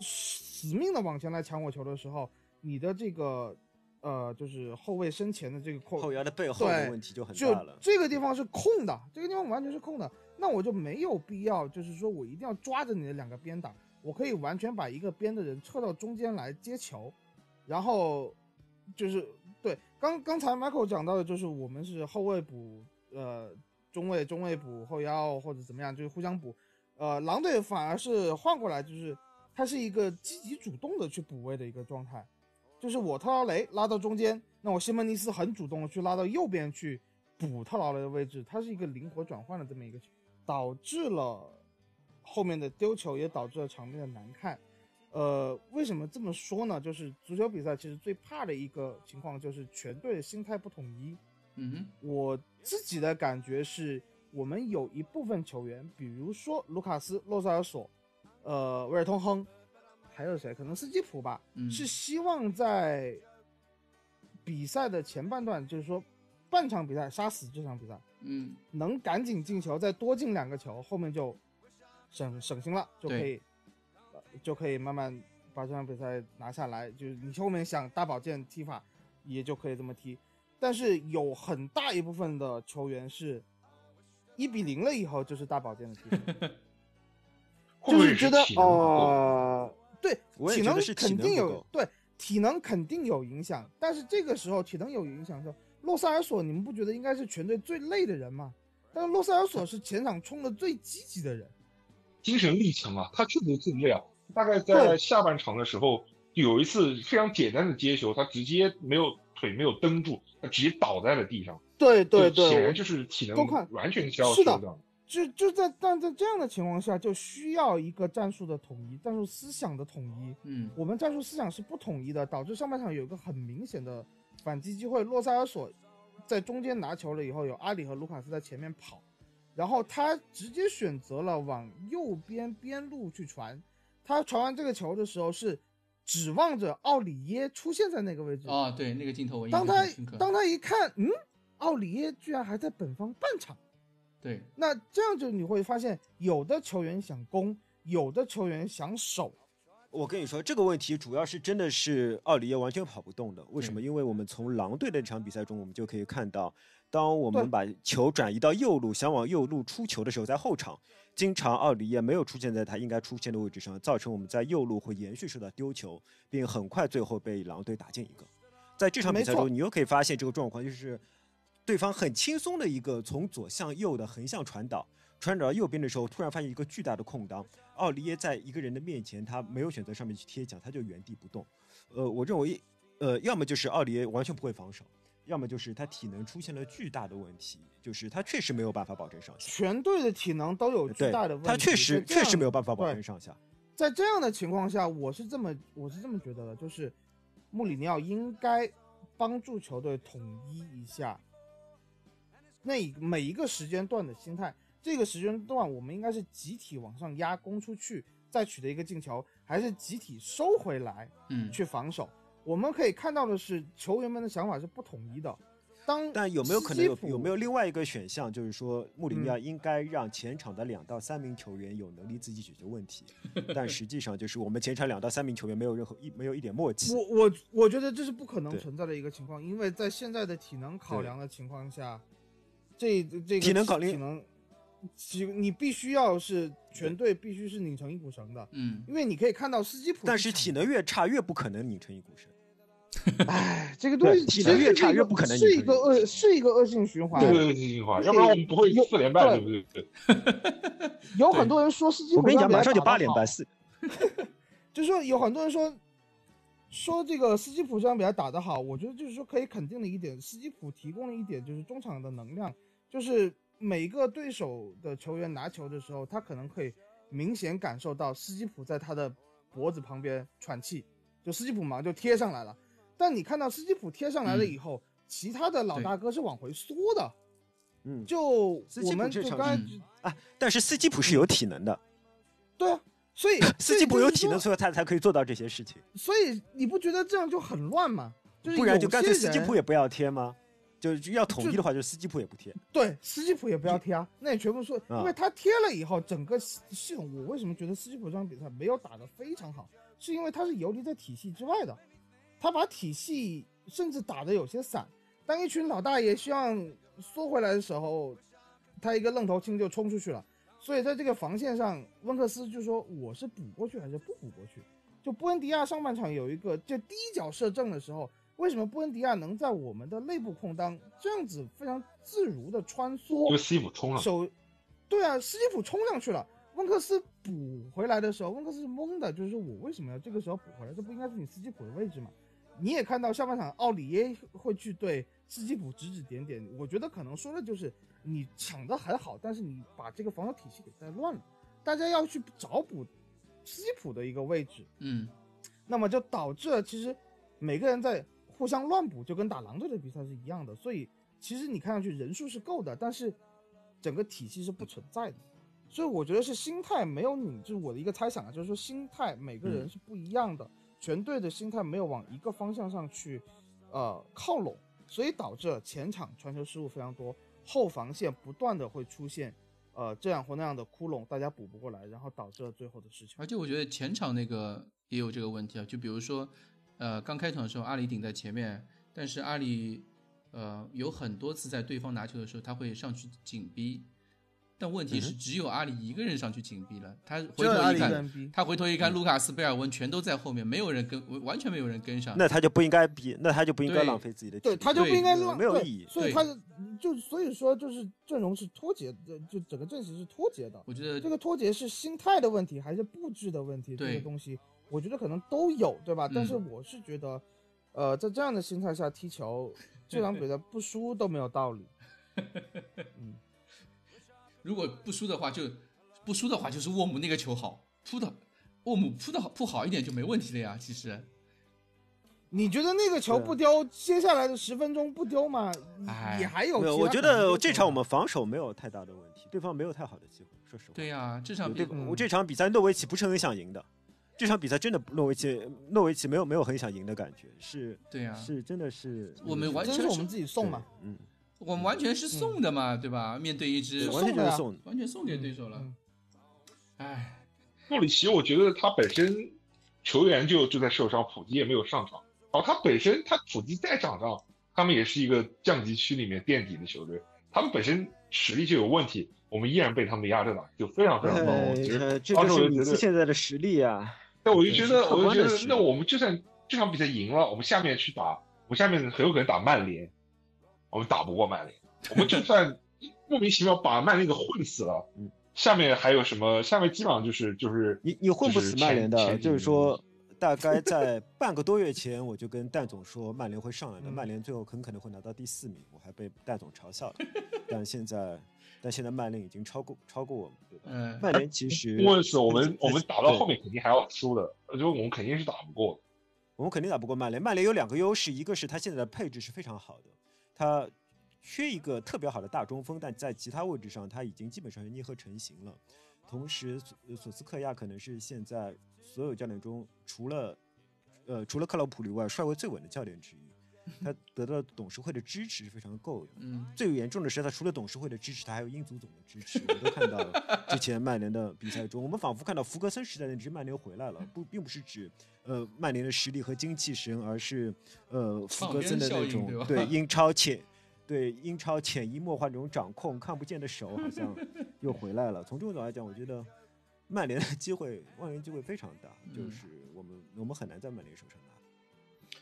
死命的往前来抢我球的时候，你的这个呃就是后卫身前的这个后腰的背后的问题就很大了。这个地方是空的，这个地方完全是空的，那我就没有必要，就是说我一定要抓着你的两个边挡。我可以完全把一个边的人撤到中间来接球，然后就是对刚刚才 Michael 讲到的，就是我们是后卫补呃中卫，中卫补后腰或者怎么样，就是互相补。呃，狼队反而是换过来，就是他是一个积极主动的去补位的一个状态，就是我特劳雷拉到中间，那我西蒙尼斯很主动的去拉到右边去补特劳雷的位置，他是一个灵活转换的这么一个，导致了。后面的丢球也导致了场面的难看，呃，为什么这么说呢？就是足球比赛其实最怕的一个情况就是全队的心态不统一。嗯哼，我自己的感觉是我们有一部分球员，比如说卢卡斯、洛塞尔索、呃，威尔通亨，还有谁？可能斯基普吧，是希望在比赛的前半段，就是说半场比赛杀死这场比赛，嗯，能赶紧进球，再多进两个球，后面就。省省心了，就可以，就可以慢慢把这场比赛拿下来。就是你后面想大保健踢法，也就可以这么踢。但是有很大一部分的球员是一比零了以后就是大保健的踢法，就是觉得哦，对，体能肯定有，对，体能肯定有影响。但是这个时候体能有影响的时候，洛塞尔索，你们不觉得应该是全队最累的人吗？但是洛塞尔索是前场冲的最积极的人。精神力强啊，他确实自己累啊。大概在下半场的时候，有一次非常简单的接球，他直接没有腿没有蹬住，他直接倒在了地上。对对对，显然就是体能完全消失的。就就在但在这样的情况下，就需要一个战术的统一，战术思想的统一。嗯，我们战术思想是不统一的，导致上半场有一个很明显的反击机会。洛塞尔索在中间拿球了以后，有阿里和卢卡斯在前面跑。然后他直接选择了往右边边路去传，他传完这个球的时候是指望着奥里耶出现在那个位置啊，对那个镜头我当他当他一看，嗯，奥里耶居然还在本方半场，对，那这样就你会发现，有的球员想攻，有的球员想守，我跟你说，这个问题主要是真的是奥里耶完全跑不动的。为什么？因为我们从狼队的这场比赛中，我们就可以看到，当我们把球转移到右路，想往右路出球的时候，在后场，经常奥里耶没有出现在他应该出现的位置上，造成我们在右路会延续受到丢球，并很快最后被狼队打进一个。在这场比赛中，你又可以发现这个状况，就是对方很轻松的一个从左向右的横向传导。传导到右边的时候，突然发现一个巨大的空档，奥利耶在一个人的面前，他没有选择上面去贴墙，他就原地不动。呃，我认为，呃，要么就是奥利耶完全不会防守，要么就是他体能出现了巨大的问题，就是他确实没有办法保证上下。全队的体能都有巨大的问题，他确实确实没有办法保证上下。在这样的情况下，我是这么我是这么觉得的，就是穆里尼奥应该帮助球队统一一下那每一个时间段的心态。这个时间段，我们应该是集体往上压攻出去，再取得一个进球，还是集体收回来，嗯，去防守？我们可以看到的是，球员们的想法是不统一的。当但有没有可能有有没有另外一个选项，就是说穆里尼奥应该让前场的两到三名球员有能力自己解决问题？但实际上就是我们前场两到三名球员没有任何一没有一点默契。我我我觉得这是不可能存在的一个情况，因为在现在的体能考量的情况下，这这个体能考虑体能。体你必须要是全队必须是拧成一股绳的，嗯，因为你可以看到斯基普，但是体能越差越不可能拧成一股绳。哎，这个东西体能越差越不可能是一个恶是一个恶性循环，恶性循环，要不然我们不会四连败，对不对？有很多人说斯基普，我跟你讲，马上就八连败四，就说有很多人说说这个斯基普这场比赛打得好，我觉得就是说可以肯定的一点，斯基普提供了一点就是中场的能量，就是。每个对手的球员拿球的时候，他可能可以明显感受到斯基普在他的脖子旁边喘气，就斯基普忙就贴上来了。但你看到斯基普贴上来了以后，其他的老大哥是往回缩的。嗯，就我们就刚啊，但是斯基普是有体能的。对啊，所以 斯基普有体能，所以他才可以做到这些事情。所以你不觉得这样就很乱吗？就是不然就干脆斯基普也不要贴吗？就是要统一的话，就是司机普也不贴。对，司机普也不要贴啊。那也全部说，因为他贴了以后，整个系统，我为什么觉得司机普这场比赛没有打得非常好，是因为他是游离在体系之外的，他把体系甚至打得有些散。当一群老大爷希望缩回来的时候，他一个愣头青就冲出去了。所以在这个防线上，温克斯就说我是补过去还是不补过去？就布恩迪亚上半场有一个就第一脚射正的时候。为什么布恩迪亚能在我们的内部空当这样子非常自如的穿梭？因为斯基普冲了。手，对啊，斯基普冲上去了。温克斯补回来的时候，温克斯是懵的，就是说我为什么要这个时候补回来？这不应该是你斯基普的位置吗？你也看到下半场奥里耶会去对斯基普指指点点。我觉得可能说的就是你抢的很好，但是你把这个防守体系给带乱了。大家要去找补斯基普的一个位置，嗯，那么就导致了其实每个人在。互相乱补就跟打狼队的比赛是一样的，所以其实你看上去人数是够的，但是整个体系是不存在的。所以我觉得是心态没有你，就是我的一个猜想啊，就是说心态每个人是不一样的，全队的心态没有往一个方向上去，呃靠拢，所以导致前场传球失误非常多，后防线不断的会出现呃这样或那样的窟窿，大家补不过来，然后导致了最后的事情。而且我觉得前场那个也有这个问题啊，就比如说。呃，刚开场的时候，阿里顶在前面，但是阿里，呃，有很多次在对方拿球的时候，他会上去紧逼，但问题是只有阿里一个人上去紧逼了。他回头一看，他回头一看，卢卡斯、贝尔温全都在后面，没有人跟，完全没有人跟上。那他就不应该逼，那他就不应该浪费自己的。对他就不应该浪，没有意义。所以他就所以说就是阵容是脱节的，就整个阵型是脱节的。我觉得这个脱节是心态的问题还是布置的问题？这个东西。我觉得可能都有，对吧？但是我是觉得，呃，在这样的心态下踢球，这场比赛不输都没有道理。嗯，如果不输的话，就不输的话就是沃姆那个球好扑的，沃姆扑的好扑好一点就没问题了呀。其实，你觉得那个球不丢，接下来的十分钟不丢吗？也还有。我觉得这场我们防守没有太大的问题，对方没有太好的机会。说实话。对呀，这场比我这场比赛诺维奇不是很想赢的。这场比赛真的诺维奇诺维奇没有没有很想赢的感觉，是，对呀，是真的是我们完全是我们自己送嘛，嗯，我们完全是送的嘛，对吧？面对一支完全就是送，完全送给对手了。哎，诺里奇，我觉得他本身球员就就在受伤，普吉也没有上场。然后他本身他普吉再涨上，他们也是一个降级区里面垫底的球队，他们本身实力就有问题，我们依然被他们压着打，就非常非常糟。其实这就是你现在的实力啊。那我就觉得，我就觉得，那我们就算这场比赛赢了，我们下面去打，我们下面很有可能打曼联，我们打不过曼联。我们就算 莫名其妙把曼联给混死了，下面还有什么？下面基本上就是就是你你混不死曼联的，就是说，大概在半个多月前，我就跟蛋总说曼联会上来的，曼联最后很可能会拿到第四名，我还被蛋总嘲笑了。但现在。但现在曼联已经超过超过我们，对吧？嗯，曼联其实，问是我们 我们打到后面肯定还要输的，就我们肯定是打不过，我们肯定打不过曼联。曼联有两个优势，一个是他现在的配置是非常好的，他缺一个特别好的大中锋，但在其他位置上他已经基本上是捏合成型了。同时，索索斯克亚可能是现在所有教练中除了呃除了克劳普以外帅位最稳的教练之一。他得到董事会的支持是非常够的。嗯，最严重的是他除了董事会的支持，他还有英足总的支持。我都看到了之前曼联的比赛中，我们仿佛看到福格森时代那支曼联回来了。不，并不是指呃曼联的实力和精气神，而是呃福格森的那种 对英超潜对英超潜移默化那种掌控，看不见的手好像又回来了。从这种角度来讲，我觉得曼联的机会，曼联机会非常大，就是我们我们很难在曼联手上。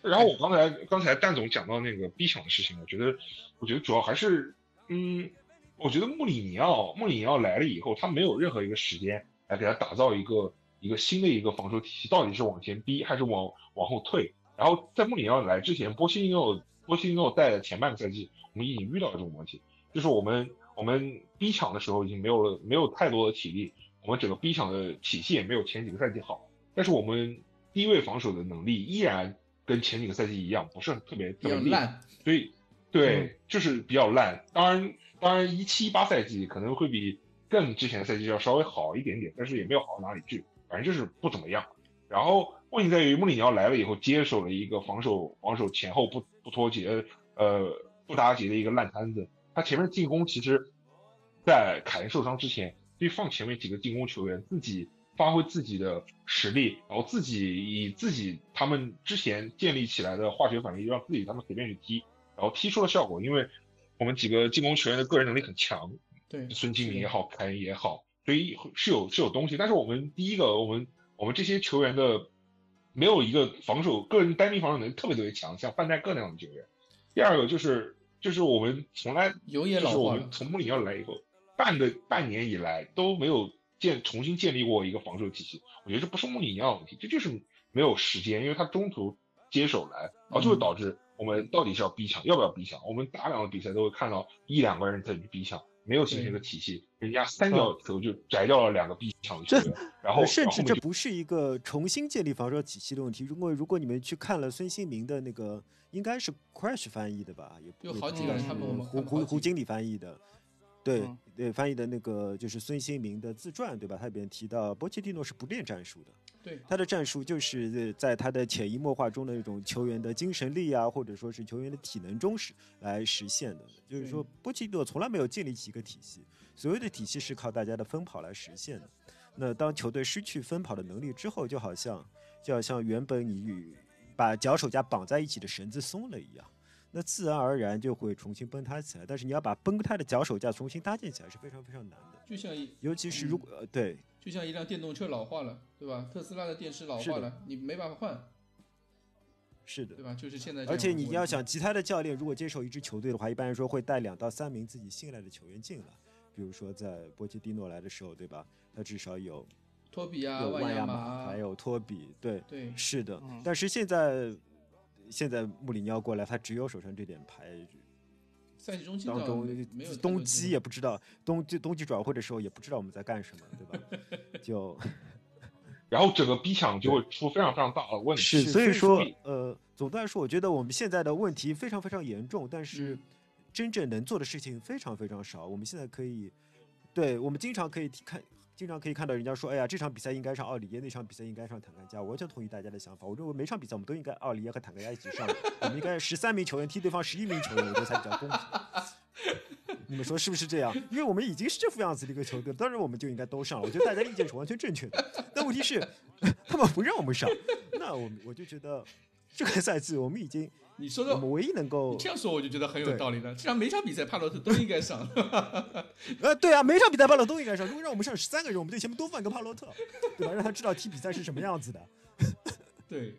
然后我刚才刚才蛋总讲到那个逼抢的事情，我觉得，我觉得主要还是，嗯，我觉得穆里尼奥穆里尼奥来了以后，他没有任何一个时间来给他打造一个一个新的一个防守体系，到底是往前逼还是往往后退？然后在穆里尼奥来之前，波西尼奥波西尼奥带的前半个赛季，我们已经遇到这种问题，就是我们我们逼抢的时候已经没有了没有太多的体力，我们整个逼抢的体系也没有前几个赛季好，但是我们低位防守的能力依然。跟前几个赛季一样，不是特别特别烂，所以对，就是比较烂。当然，当然一七一八赛季可能会比更之前的赛季要稍微好一点点，但是也没有好到哪里去，反正就是不怎么样。然后问题在于穆里尼奥来了以后，接手了一个防守防守前后不不脱节，呃不搭节的一个烂摊子。他前面进攻其实，在凯恩受伤之前，可以放前面几个进攻球员自己。发挥自己的实力，然后自己以自己他们之前建立起来的化学反应，让自己他们随便去踢，然后踢出了效果。因为我们几个进攻球员的个人能力很强，对，孙兴民也好，凯恩也好，所以是有是有东西。但是我们第一个，我们我们这些球员的没有一个防守个人单兵防守能力特别特别强，像范戴克那样的球员。第二个就是就是我们从来就是我们从穆里尼奥来以后，半个半年以来都没有。建重新建立过一个防守体系，我觉得这不是穆里尼奥问题，这就是没有时间，因为他中途接手来，然后就会导致我们到底是要逼抢，要不要逼抢？我们大量的比赛都会看到一两个人在逼抢，没有形成一个体系，人家三脚球就摘掉了两个逼抢的球员，然后 甚至这不是一个重新建立防守体系的问题。如果如果你们去看了孙兴民的那个，应该是 Crash 翻译的吧？也有好几个人，他们胡胡胡经理翻译的。对对，翻译的那个就是孙兴民的自传，对吧？他里边提到波切蒂诺是不练战术的，对他的战术就是在他的潜移默化中的那种球员的精神力啊，或者说是球员的体能中实来实现的。就是说，波切蒂诺从来没有建立起一个体系，所谓的体系是靠大家的奔跑来实现的。那当球队失去奔跑的能力之后，就好像就好像原本你与把脚手架绑在一起的绳子松了一样。那自然而然就会重新崩塌起来，但是你要把崩塌的脚手架重新搭建起来是非常非常难的。就像一，尤其是如果呃对，就像一辆电动车老化了，对吧？特斯拉的电池老化了，你没办法换。是的，对吧？就是现在。而且你要想，其他的教练如果接手一支球队的话，一般来说会带两到三名自己信赖的球员进来。比如说在波切蒂诺来的时候，对吧？他至少有托比啊，万亚马，还有托比，对对，是的。但是现在。现在穆里尼奥过来，他只有手上这点牌。赛季中期当中，冬季也不知道冬季冬季转会的时候也不知道我们在干什么，对吧？就，然后整个逼抢就会出非常非常大的问题。是，所以说，呃，总的来说，我觉得我们现在的问题非常非常严重，但是真正能做的事情非常非常少。我们现在可以，对我们经常可以看。经常可以看到人家说，哎呀，这场比赛应该上奥里耶，那场比赛应该上坦格加。我完全同意大家的想法。我认为每场比赛我们都应该奥里耶和坦格加一起上，我们应该十三名球员踢对方十一名球员，我觉得才比较公平。你们说是不是这样？因为我们已经是这副样子的一个球队，当然我们就应该都上了。我觉得大家意见是完全正确的。但问题是，他们不让我们上，那我我就觉得这个赛季我们已经，你说的我们唯一能够这样说，我就觉得很有道理了。既然每场比赛帕洛特都应该上。呃，对啊，每场比赛帕洛特都应该上。如果让我们上十三个人，我们队前面多放一个帕洛特，对吧？让他知道踢比赛是什么样子的。对，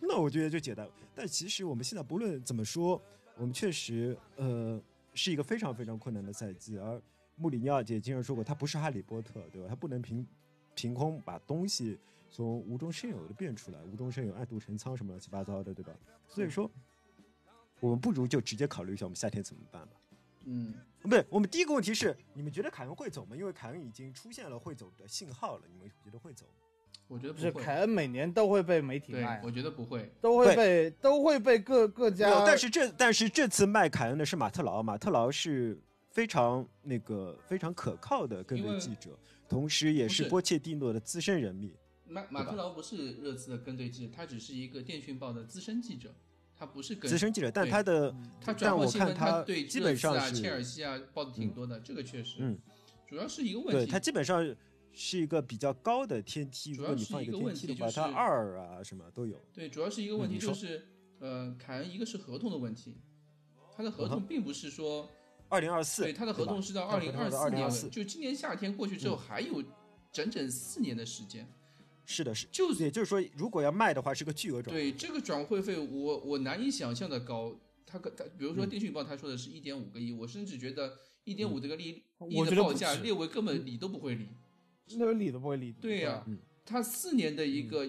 那我觉得就简单。但其实我们现在不论怎么说，我们确实呃是一个非常非常困难的赛季。而穆里尼奥也经常说过，他不是哈利波特，对吧？他不能凭凭空把东西从无中生有的变出来，无中生有、暗度陈仓什么乱七八糟的，对吧？所以说，我们不如就直接考虑一下我们夏天怎么办吧。嗯，不对，我们第一个问题是，你们觉得凯恩会走吗？因为凯恩已经出现了会走的信号了，你们觉得会走吗？我觉得不是。凯恩每年都会被媒体对卖，啊，我觉得不会。都会被都会被各各家，但是这但是这次卖凯恩的是马特劳，马特劳是非常那个非常可靠的跟队记者，同时也是波切蒂诺的资深人密。马马特劳不是热刺的跟队记者，他只是一个电讯报的资深记者，他不是跟资深记者，但他的他但我转播新闻，看他对基本上是切尔西啊报的挺多的，这个确实。嗯，主要是一个问题。对他基本上是一个比较高的天梯，主要如果你放一个天梯的话，题就是他二啊什么都有。对，主要是一个问题就是，呃，凯恩一个是合同的问题，他的合嗯同并不是说，二零二四，对他的合同是到二零二四年2024，就今年夏天过去之后嗯还有整整四年的时间，是的，是，就也就是说，如果要卖的话，是个巨额转会。对这个转会费我，我难以想象的高。他可他比如说嗯电讯报他说的是一点五个亿，我甚至觉得一点五这个利亿我的报价，列维根本理都不会理。那个理都不会理。对呀、嗯他四年的一个、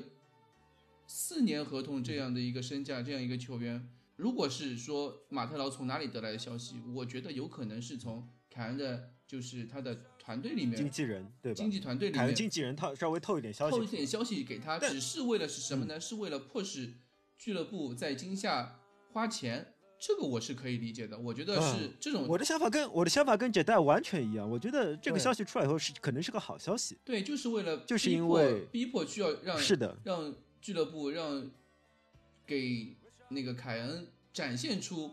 四年合同这样的一个身价，这样一个球员，如果是说马特劳从哪里得来的消息，我觉得有可能是从凯恩的，就是他的团队里面经，纪人对吧经？纪团队里面经纪人透稍微透一点消息透一点消息给他，只是为了是什么呢？是为了迫使俱乐部在今夏花钱。这个我是可以理解的，我觉得是嗯这种、我的想法跟我的想法跟杰代完全一样，我觉得这个消息出来以后是可能是个好消息。对，就是为了就是因为逼迫需要让是的，让俱乐部让给那个凯恩展现出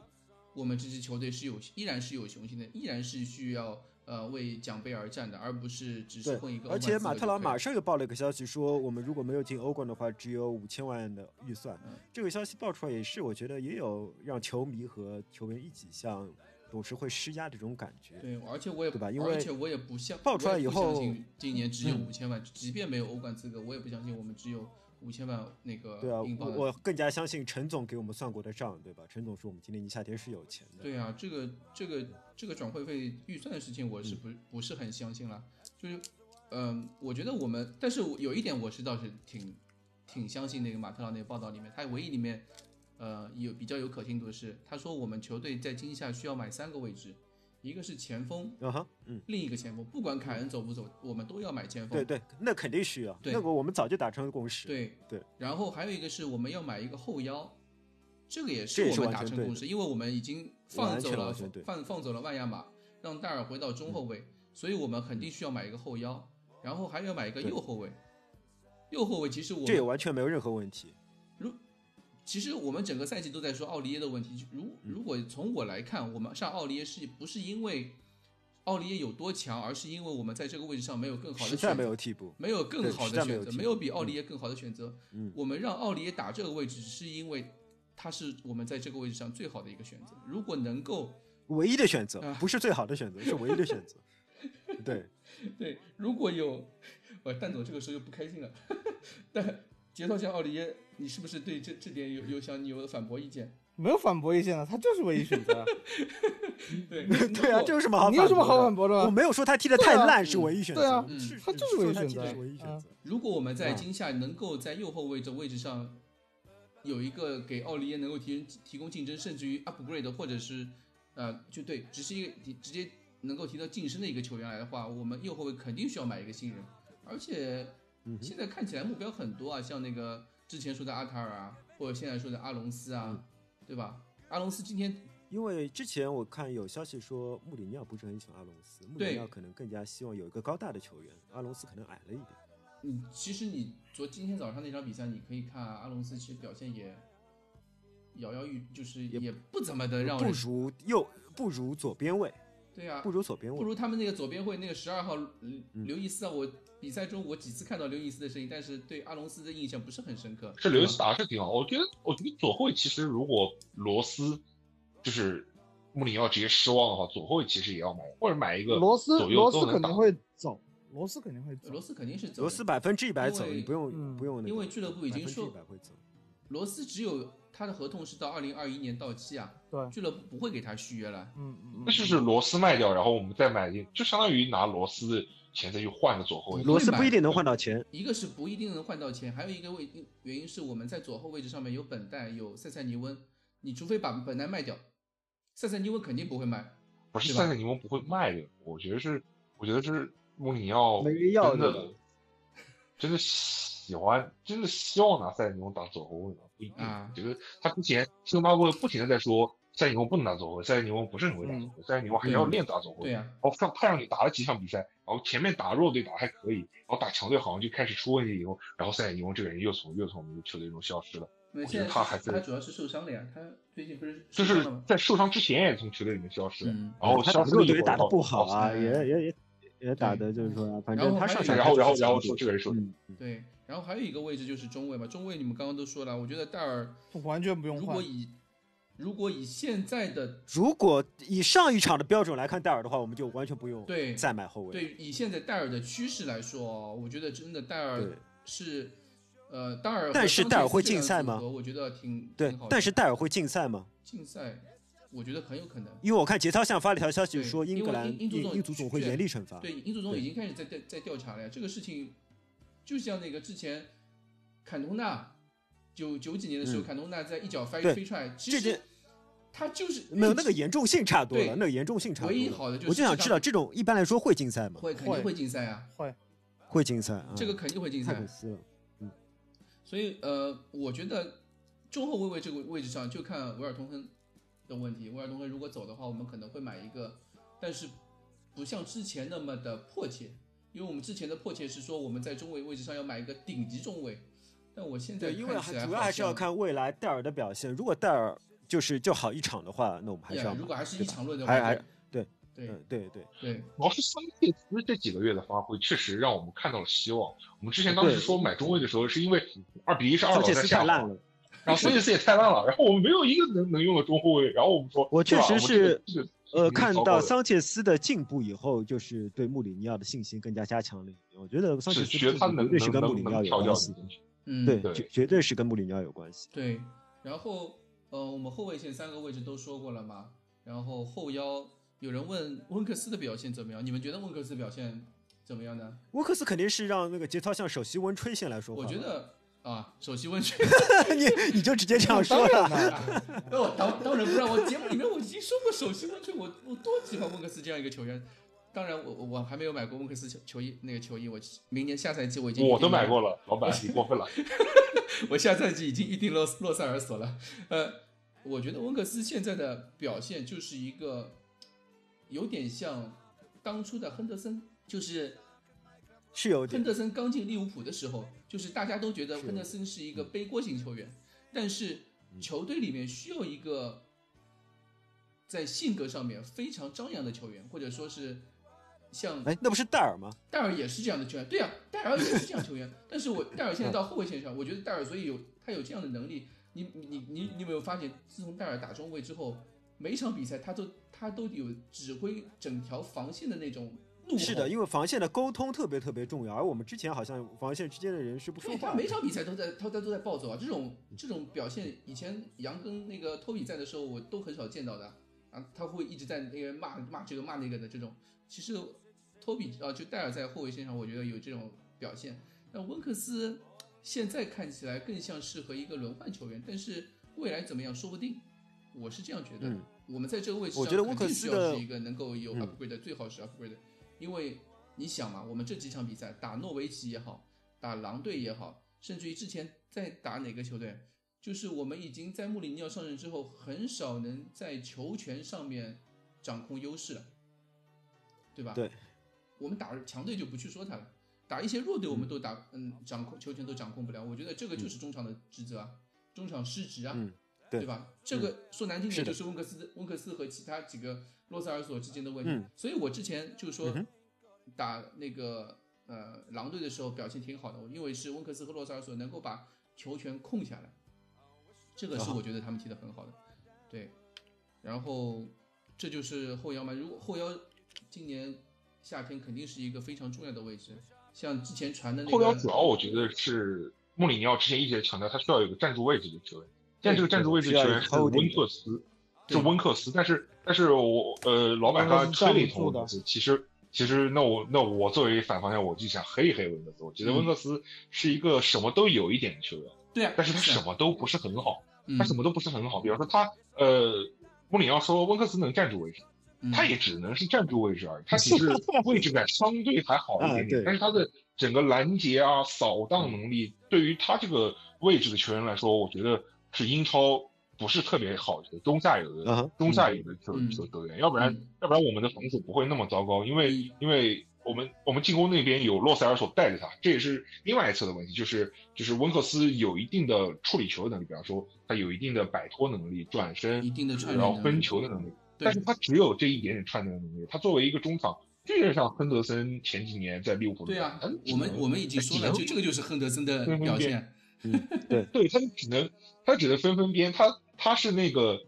我们这支球队是有依然是有雄心的，依然是需要呃为奖杯而战的，而不是只是混一个欧而且马特劳就可以了马上又爆了一个消息，说我们如果没有进欧冠的话，只有五千万的预算。嗯这个消息爆出来也是，我觉得也有让球迷和球员一起向董事会施压的这种感觉。对，而且我也对吧因为而且我也不相爆出来以后今年只有嗯五千万，即便没有欧冠资格，我也不相信我们只有五千万那个对啊，我我更加相信陈总给我们算过的账，对吧？陈总说我们今年一夏天是有钱的。对啊，这个这个这个转会费预算的事情，我嗯是不、不是很相信了。就是，嗯、我觉得我们，但是有一点我是倒是挺挺相信那个马特劳那个报道里面，他唯一里面，呃，有比较有可信度的是，他说我们球队在今夏需要买三个位置，一个是前锋，嗯哼，嗯，另一个前锋，不管凯恩走不走，我们都要买前锋。对对，那肯定需要，对那个我们早就达成了共识。对对然后还有一个是我们要买一个后腰，这个也是是我们达成共识，因为我们已经放走了放放走了万亚马，让戴尔回到中后卫，所以我们肯定需要买一个后腰，然后还要买一个右后卫。右后卫其实我这也完全没有任何问题。如其实我们整个赛季都在说奥利耶的问题，如嗯如果从我来看，我们上奥利耶是不是因为奥利耶有多强，而是因为我们在这个位置上没有更好的选择没有替补，没有更好的选择，没有没有比奥利耶更好的选择。嗯我们让奥利耶打这个位置，只是因为他是我们在这个位置上最好的一个选择。如果能够唯一的选择啊不是最好的选择，是唯一的选择。对，对，如果有，我，蛋总这个时候又不开心了。但节操像奥利耶，你是不是对这这点有有想有反驳意见？没有反驳意见的，他就是唯一选择。对 对啊，这有什么好？你有什么好反驳的？我没有说他踢得太烂是唯一选择，对啊嗯他就是唯一选择唯一选择。如果我们在嗯今夏能够在右后卫的位置上有一个给奥利耶能够提提供竞争，甚至于 upgrade 或者是呃，就对，只是一个直接能够提到晋升的一个球员来的话，我们右后卫肯定需要买一个新人，而且嗯现在看起来目标很多啊，像那个之前说的阿塔尔啊，或者现在说的阿隆斯啊，嗯对吧？阿隆斯今天因为之前我看有消息说穆里尼奥不是很喜欢阿隆斯，穆里尼奥可能更加希望有一个高大的球员，阿隆斯可能矮了一点。你其实你昨今天早上那场比赛，你可以看啊阿隆斯其实表现也摇摇欲，就是也也不怎么的让不如右不如左边位，对呀、不如左边位。不如他们那个左边会那个十二号嗯刘易斯啊，我比赛中我几次看到刘易斯的身影，但是对阿隆斯的印象不是很深刻。这刘易斯打的是挺好，我觉得，我觉得左后卫其实如果罗斯就是穆里尼奥直接失望的话，左后卫其实也要买，或者买一个罗斯罗斯肯定会走，罗斯肯定会走。罗斯肯定是走，罗斯百分之一百走，你不用嗯不用那个，因为俱乐部已经说百分之一百会走。罗斯只有他的合同是到二零二一年到期啊，对，俱乐部不会给他续约了。嗯嗯那就是罗斯卖掉，然后我们再买进，就相当于拿罗斯的钱再去换个左后卫。罗斯不一定能换到钱，一个是不一定能换到钱，还有一个位原因是我们在左后位置上面有本代有塞塞尼温，你除非把本代卖掉，塞塞尼温肯定不会卖。不是塞塞尼翁不会卖的，我觉得是，我觉得是穆里尼奥没人要真的的真的喜欢，真的希望拿塞塞尼翁当左后卫吗？不一定。啊。觉得他之前新闻发布会不停的在说塞塞尼翁不能打左后卫，塞塞尼翁不是很会打左后卫，塞塞尼翁还要练打左后卫。对呀、然后让他让你打了几场比赛，然后前面打弱队打得还可以，然后打强队好像就开始出问题以后，然后塞塞尼翁这个人又从又从我们球队中消失了，我觉得他还在他主要是受伤了呀，他最近不是就是？在受伤之前也从球队里面消失了，嗯，然后他打弱队打的不好啊，哦也也也也打的就是说啊，反正他上场然后然后然后就是说这个人说嗯，对，然后还有一个位置就是中卫嘛，中卫你们刚刚都说了，我觉得戴尔完全不用换。如果以如果以现在的如果以上一场的标准来看戴尔的话，我们就完全不用对再买后卫。对以现在戴尔的趋势来说哦，我觉得真的戴尔对是呃戴尔但是戴尔会禁赛吗我觉得挺对但是戴尔会禁赛吗？禁赛，我觉得很有可能。因为我看杰涛向发了一条消息说，英格兰英英足总英足总会严厉惩罚。对，英足总已经开始在在在调查了呀。这个事情就像那个之前坎通纳九九几年的时候，嗯坎通纳在一脚飞对飞踹，其实他就是没有那个严重性差多了，对那个严重性差多唯一。好的就是我就想知道这种一般来说会禁赛吗？会肯定会禁赛啊，会会禁赛啊，这个肯定会禁赛太可。惜了。所以呃，我觉得中后卫位这个位置上就看维尔通亨的问题。维尔通亨如果走的话，我们可能会买一个，但是不像之前那么的迫切，因为我们之前的迫切是说我们在中卫位置上要买一个顶级中卫，但我现在对，因为看起来主要还是要看未来戴尔的表现。如果戴尔就是就好一场的话，那我们还是要。如果还是一场论的话，还还对对对嗯对对，主要是桑切斯这几个月的发挥，确实让我们看到了希望。我们之前当时说买中卫的时候，是因为二比一是二老在下烂了。然后桑切斯也太烂了，然后我们没有一个能能用的中后卫，然后我们说，我确实是这个呃，看到桑切斯的进步以后，就是对穆里尼奥的信心更加加强了。我觉得桑切斯绝对是跟穆里尼奥有关系的，嗯对，绝绝对是跟穆里尼奥有关系。对，然后呃，我们后卫线三个位置都说过了嘛，然后后腰有人问温克斯的表现怎么样？你们觉得温克斯表现怎么样呢？温克斯肯定是让那个节操向首席温吹先来说话。我觉得啊，首席温泉，你你就直接这样说当然了。了，那我当当然不让我节目里面我已经说过首席温泉，我我多喜欢温克斯这样一个球员。当然我，我我还没有买过温克斯球球衣那个球衣，我明年下赛季我已经我都买过了，老板你过分了。我下赛季已经预定洛洛塞尔索了。呃，我觉得温克斯现在的表现就是一个有点像当初的亨德森，就是是有点亨德森刚进利物浦的时候，就是大家都觉得亨德森是一个背锅型球员，但是球队里面需要一个在性格上面非常张扬的球员，或者说是像哎，那不是戴尔吗？戴尔也是这样的球员，对呀、戴尔也是这样球员。但是我 戴尔现在 到后卫线上，我觉得戴尔所以有他有这样的能力。你你你你你有没有发现，自从戴尔打中卫之后，每一场比赛他都他都有指挥整条防线的那种。是的，因为防线的沟通特别特别重要，而我们之前好像防线之间的人是不他。每场比赛都在他他都在暴走啊！这种这种表现，以前杨跟那个托比在的时候，我都很少见到的啊。他会一直在那边骂骂这个骂那个的这种。其实托比啊，就戴尔在后卫线上，我觉得有这种表现。但温克斯现在看起来更像适合一个轮换球员，但是未来怎么样说不定。我是这样觉得。嗯我们在这个位置上，我觉得温克斯的是一个能够有嗯 upgrade 的，最好是 upgrade 的。因为你想嘛，我们这几场比赛打诺维奇也好，打狼队也好，甚至于之前在打哪个球队，就是我们已经在穆里尼奥上任之后，很少能在球权上面掌控优势了，对吧？对，我们打强队就不去说他了，打一些弱队我们都打，嗯，掌控球权都掌控不了。我觉得这个就是中场的职责啊，中场失职啊。嗯对吧？这个说难听点，就是温克斯、温克斯和其他几个洛塞尔索之间的问题。嗯所以我之前就说嗯打那个呃狼队的时候表现挺好的，因为是温克斯和洛塞尔索能够把球权控下来，这个是啊我觉得他们踢得很好的。对，然后这就是后腰嘛。如果后腰今年夏天肯定是一个非常重要的位置，像之前传的那个后腰主要我觉得是穆里尼奥之前一直强调，他需要有个站住位置的球员。现在这个站住位置球员是温克斯，对是温克斯。但是但是我呃，老板刚才吹了一通温克斯，其实其实那我那我作为反方向，我就想黑一黑温克斯。我觉得嗯温克斯是一个什么都有一点的球员，对啊，但是他什么都不是很好，嗯他什么都不是很好。比方说他呃，穆里奥说温克斯能站住位置。嗯他也只能是站住位置而已，他 只是位置感相对还好一点点，但是他的整个拦截啊、扫荡能力，对于他这个位置的球员来说，我觉得是英超不是特别好的中下游嗯的哼中下游的球嗯球球员，要不然嗯要不然我们的防守不会那么糟糕，因为嗯因为我们我们进攻那边有洛塞尔索带着他，这也是另外一侧的问题，就是就是温克斯有一定的处理球能力，比方说他有一定的摆脱能力、转身一，定的串联能力然后分球的能力。对但是他只有这一点点串联的能力。他作为一个中场，就有点像亨德森前几年在利物浦对啊我们我们已经说了，就这个就是亨德森的表现。对，对他只能他只能分分边，他他是那个，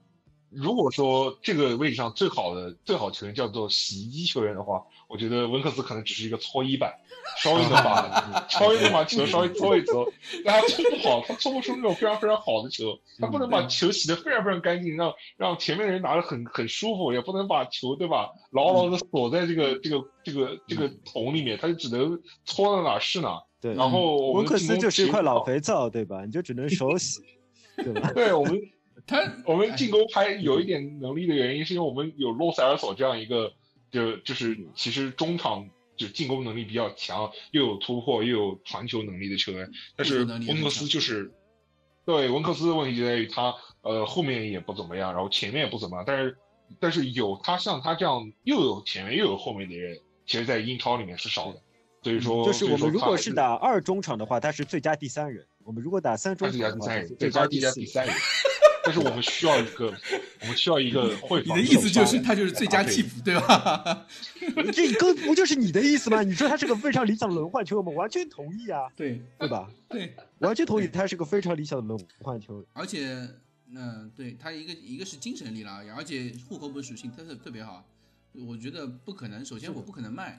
如果说这个位置上最好的最好球员叫做洗衣机球员的话，我觉得温克斯可能只是一个搓衣板，稍微能把 稍微能把球稍微搓一搓，但他搓不好，他搓不出那种非常非常好的球，他不能把球洗得非常非常干净，让让前面的人拿得很很舒服，也不能把球对吧？牢牢的锁在这个这个这个这个桶里面，他就只能搓到哪儿是哪儿。对，然后我温克斯就是一块老肥皂，对吧？你就只能手洗，对吧？对我们他我们进攻还有一点能力的原因，是因为我们有洛塞尔索这样一个，就就是其实中场就进攻能力比较强，又有突破又有传球能力的球员。但是护球能力也很温克斯就是，对温克斯的问题就在于他呃后面也不怎么样，然后前面也不怎么样，但是但是有他像他这样又有前面又有后面的人，其实在英超里面是少的。所以说，就是我们如果是是打二中场的话，他是最佳第三人；我们如果打三中场的话，加第三人，最对，他是最佳第三人。但是我们需要一个，我们需要一个会你的意思就是他就是最佳替补，对吧？这个不就是你的意思吗？你说他是个非常理想的轮换球员，我们完全同意啊，对对吧？对，完全同意，他是个非常理想的轮换球员。而且嗯、对他一个一个是精神力了，而且户口本属性特特特别好，我觉得不可能。首先我不可能卖，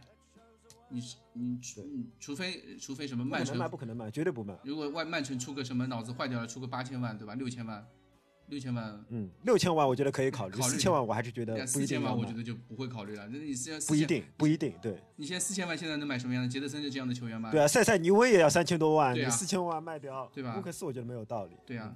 你是你除除非除非什么曼城卖，不可能卖，绝对不卖。如果外曼城出个什么脑子坏掉了，出个八千万，对吧？六千万，六千万，嗯，六千万我觉得可以考虑，考虑四千万我还是觉得对啊，不四千万我觉得就不会考虑了。那你现在不一，定，不一定，对你现在四千万现在能买什么样的？杰德森就这样的球员吗？对啊，塞塞尼翁也要三千多万，对啊你四千万卖掉，对吧温克斯我觉得没有道理。对啊，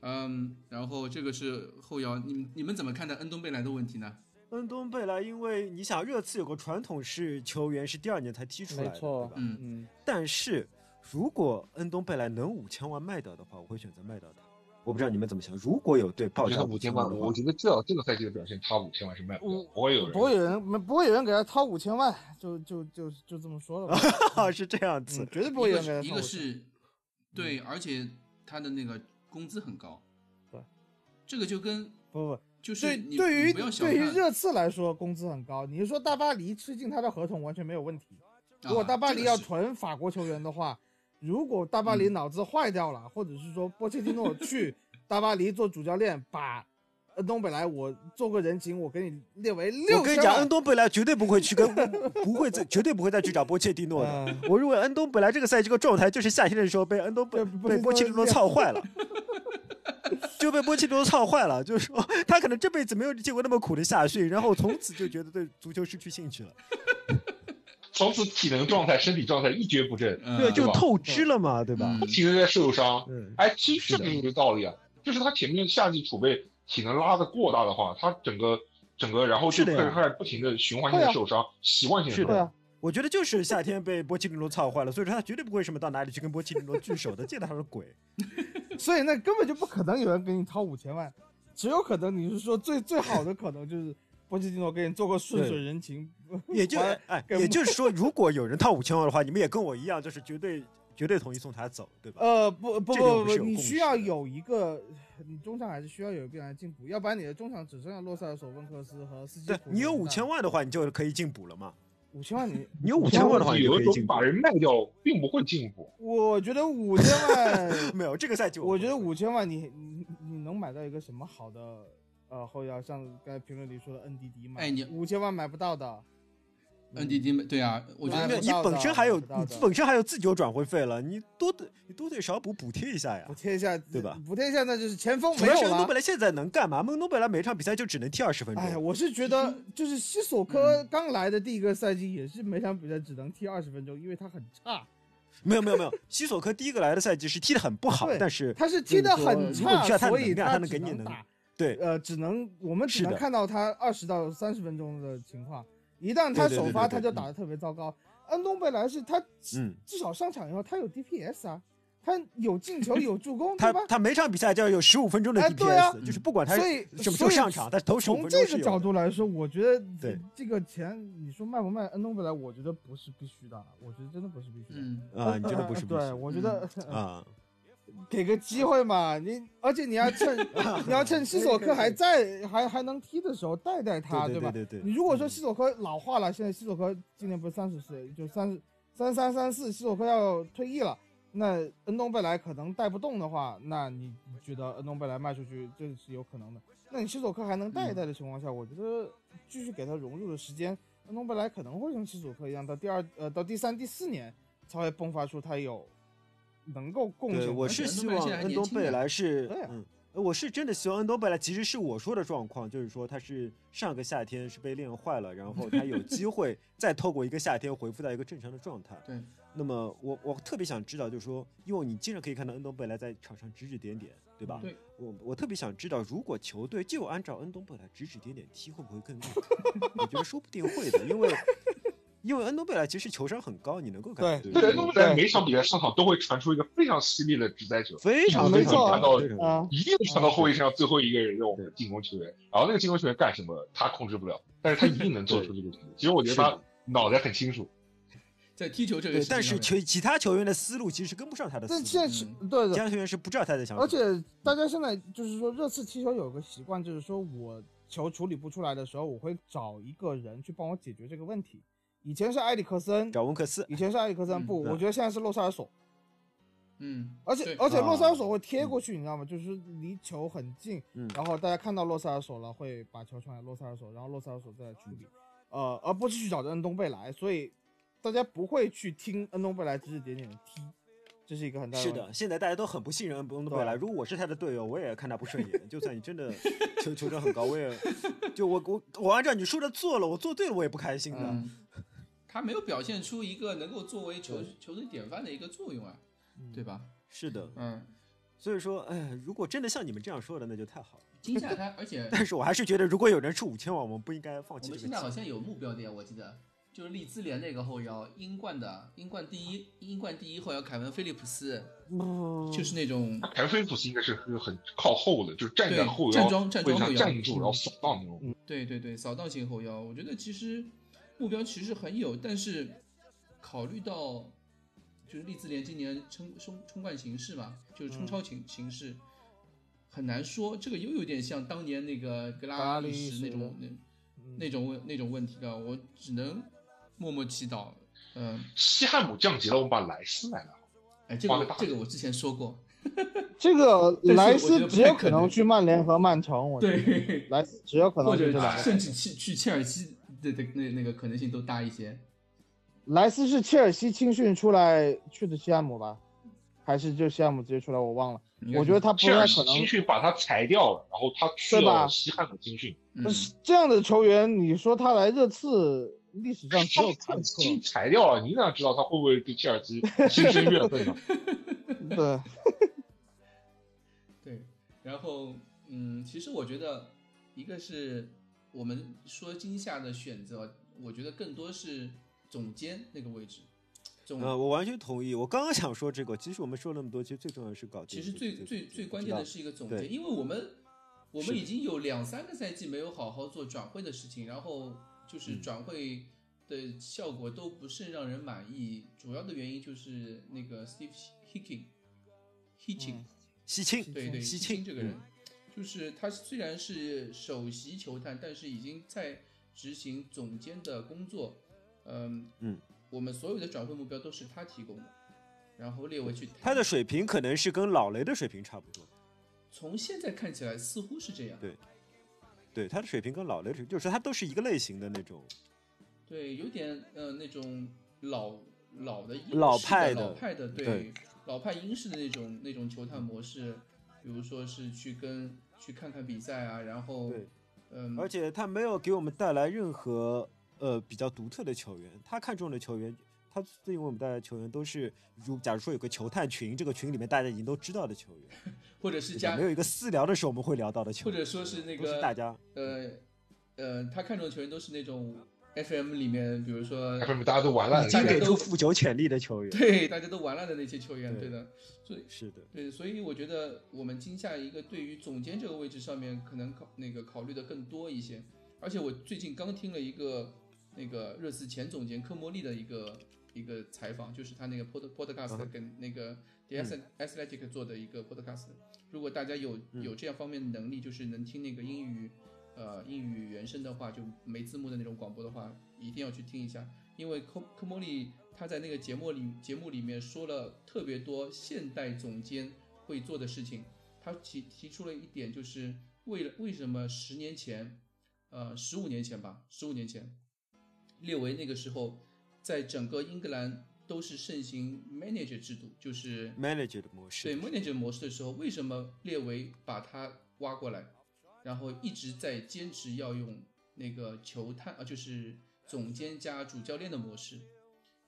嗯，然后这个是后腰，你们你们怎么看待恩东贝莱的问题呢？恩东贝莱，因为你想热刺有个传统是球员是第二年才踢出来的，没错对吧？嗯嗯，但是如果恩东贝莱能五千万卖掉的话，我会选择卖掉他。我不知道你们怎么想，如果有对我觉报价五千万，我，觉得至少这个赛季的表现，他五千万是卖不掉，不会有人不会有人没不会有人给他掏五千万，就就就就这么说了吧，是这样子嗯，绝对不会有人给他个是一个。是，对，而且他的那个工资很高，对，这个就跟不不，就是对对于对于热刺来说，工资很高。你是说大巴黎吃进他的合同完全没有问题？如果啊大巴黎要囤法国球员的话，如果大巴黎嗯脑子坏掉了，或者是说波切蒂诺 去大巴黎做主教练，把恩东贝莱我做个人情，我给你列为六我跟你讲，恩东贝莱绝对不会去跟，不会再，绝对不会再去找波切蒂诺的。嗯我认为恩东贝莱这个赛季这个状态，就是夏天的时候被恩东被被波切蒂诺操坏了，就被波切蒂诺操坏了。就是说，他可能这辈子没有见过那么苦的夏训，然后从此就觉得对足球失去兴趣了，从此体能状态、身体状态一蹶不振，嗯对，就透支了嘛，对吧？嗯不停的在受伤。嗯，哎，其是的实这个有道理啊，就是他前面夏季储备体能拉的过大的话，他整个整个然后就开始不停的循环性的受伤，习惯性的是的受伤。对啊，我觉得就是夏天被波切蒂诺操坏了，所以说他绝对不会什么到哪里去跟波切蒂诺 聚首的，见到他是鬼。所以那根本就不可能有人给你掏五千万，只有可能你是说最最好的可能就是波切蒂诺给你做个顺水人情，也就完哎，也就是说，如果有人掏五千万的话，你们也跟我一样，就是绝对绝对同意送他走，对吧？呃，不不不不，你需要有一个，你中场还是需要有一个人来进补，要不然你的中场只剩下洛塞尔索、温克斯和斯基普。对你有五千，万的话，你就可以进补了嘛。五千万你 你有五千万的话，有的时候把。人卖掉，并不会进步。我觉得五千万，没有这个赛季，我觉得五千万你你你能买到一个什么好的呃后腰？像刚才评论里说的 NDD 嘛，哎你五千万买不到的。NDD 对啊，我觉得你本身还有你本身还有自己有转会费了，你多得你多得少补补贴一下呀补。贴一下，对吧？补贴一下，那就是前锋没有了恩东贝。莱现在能干嘛？蒙诺贝莱每场比赛就只能踢二十分钟。哎，我是觉得，就是西索嗯科刚来的第一个赛季，也是每场比赛只能踢二十分钟，因为他很差，没有没有没有，西索科第一个来的赛季是踢的很不好，但是他是踢的很差所以他能给你能打，对呃，只能我们只能看到他二十到三十分钟的情况。一旦他首发，他就打得特别糟糕。安东贝莱是他嗯，至少上场以后，他有 DPS 啊，他有进球 有助攻，他对吧？他每场比赛就要有十五分钟的哎对啊。DPS，就是不管他所以什么时所以候上场，他头十五从分钟这个角度来说，我觉得对。这个钱，你说卖不卖安东贝莱，我觉得不是必须的，我觉得真的不是必须的。嗯，啊，你真的不是必须 对，我觉得 啊，给个机会嘛，你而且你要趁 你要趁西索科还在还还能踢的时候带带他，吧？对对对对你如果说西索科老化了，现在西索科今年不是三十岁，就三三三三四，西索科要退役了，那恩东贝莱可能带不动的话，那你你觉得恩东贝莱卖出去这是有可能的？那你西索科还能带一带的情况下，我觉得继续给他融入的时间，恩东贝莱可能会像西索科一样，到第二呃到第三第四年才会迸发出他有能够贡献对，我是希望恩东贝莱是对啊嗯。呃我是真的希望恩东贝莱其实是我说的状况，就是说他是上个夏天是被练坏了，然后他有 机会再透过一个夏天恢复到一个正常的状态。对，那么我我特别想知道，就是说，因为你经常可以看到恩东贝莱在场上指指点点，对吧？对，我我特别想知道，如果球队就按照恩东贝莱指指点点踢，会不会更厉害？我觉得说不定会的，因为因为恩东贝莱其实球商很高，你能够感觉对对，恩东贝莱每场比赛上场都会传出一个非常犀利的直塞球，非常非常传到一定是传到后卫身上最后一个人，我们进攻球员。然后那个进攻球员干什么，他控制不了，但是他一定能做 出这个决定。其实我觉得他脑袋很清楚。在踢球这个对，事情，但是球其他球员的思路其实跟不上他的思路，这现在是对的，其他球员是不知道他在想什么。而且大家现在就是说热刺踢球有个习惯，就是说我球处理不出来的时候，我会找一个人去帮我解决这个问题。以前是埃里克森，找温克斯，以前是埃里克森，嗯不，我觉得现在是洛塞尔索，嗯，而且而且洛塞尔索啊会贴过去，你知道吗？就是离球很近，嗯然后大家看到洛塞尔索了，会把球传给洛塞尔索，然后洛塞尔索再来处理，呃，而不是去找着恩东贝莱，所以大家不会去听恩东贝莱指指点点的踢，这是一个很大的是的，现在大家都很不信任恩东贝莱。如果我是他的队友，我也看他不顺眼。就算你真的球球商很高，我也就我我我按照你说的做了，我做对了，我也不开心的。嗯，他没有表现出一个能够作为球球队典范的一个作用啊，对吧？是的，嗯，所以说，哎，如果真的像你们这样说的，那就太好了。今夏他，而且 但是我还是觉得，如果有人出五千万，我们不应该放弃我们现在好。像有目标的呀，我记得就是利兹联那个后腰，英冠的，英冠第一，英冠第一后腰凯文菲利普斯，就是那种凯文菲利普斯应该是是很靠后的，就是站在后腰站桩站桩后腰站住，然后扫荡那种。对对对，扫荡型后腰，我觉得其实目标其实很有，但是考虑到就是利兹联今年冲冲冲冠形势嘛，就是冲超形形势，很难说。这个又有点像当年那个格拉利什那种那那种问那种问题了，我只能默默祈祷。嗯、西汉姆降级了，我们把莱斯买了。哎，这个这个我之前说过，这个莱斯只有可能能去曼联和曼城，我觉得对，莱斯只有可能或者去这两个。甚至去去切尔西的的那那个可能性都大一些。莱斯是切尔西青训出来去的西汉姆吧？还是就西汉姆直接出来？我忘了。我觉得他不切尔西太可能青训把他裁掉了，然后他去对吧了西汉姆青训。嗯不是这样的球员，你说他来热刺，历史上只有坎特。新裁掉了，你哪知道他会不会对切尔西 心生怨恨呢？对，对，然后嗯，其实我觉得一个是我们说今夏的选择，我觉得更多是总监那个位置。总、呃，我完全同意。我刚刚想说这个，其实我们说那么多，其实最重要的是搞定其实最最最关键的是一个总监，因为我们我们已经有两三个赛季没有好好做转会的事情，然后就是嗯转会的效果都不甚让人满意，主要的原因就是那个 Steve Hicking，Hicking，西青，对对，西青这个人嗯，就是他虽然是首席球探，但是已经在执行总监的工作。嗯嗯，我们所有的转会目标都是他提供的，然后列维去谈。他的水平可能是跟老雷的水平差不多。从现在看起来似乎是这样。对对，他的水平跟老雷水平，就是他都是一个类型的那种。对，有点呃那种老老的英老派的的老派的对对老派英式的那种那种球探模式，比如说是去跟去看看比赛啊，然后对嗯，而且他没有给我们带来任何呃比较独特的球员，他看中的球员，他最近为我们带来的球员都是，如假如说有个球探群，这个群里面大家已经都知道的球员，或者是加没有一个私聊的时候我们会聊到的球员，或者说是那个大家呃呃，他看中的球员都是那种 FM 里面，比如说 FM 大家都玩烂了，已经给大家都出富九潜力的球员，对大家都玩烂的那些球员，对对的，所以是的，对，所以我觉得我们今夏一个对于总监这个位置上面，可能考那个考虑的更多一些。而且我最近刚听了一个那个热刺前总监科莫利的一个一个采访，就是他那个 pod podcast 嗯跟那个 The Athletic 做的一个 podcast。如果大家有嗯。有这样方面的能力，就是能听那个英语呃英语原声的话，就没字幕的那种广播的话，一定要去听一下，因为科科莫利他在那个节目里节目里面说了特别多现代总监会做的事情。他提提出了一点，就是为了为什么十年前，呃，十五年前吧，十五年前，列维那个时候在整个英格兰都是盛行 manager 制度，就是 manager 的模式，对 manager 模式的时候，为什么列维把他挖过来，然后一直在坚持要用那个球探啊，就是总监加主教练的模式？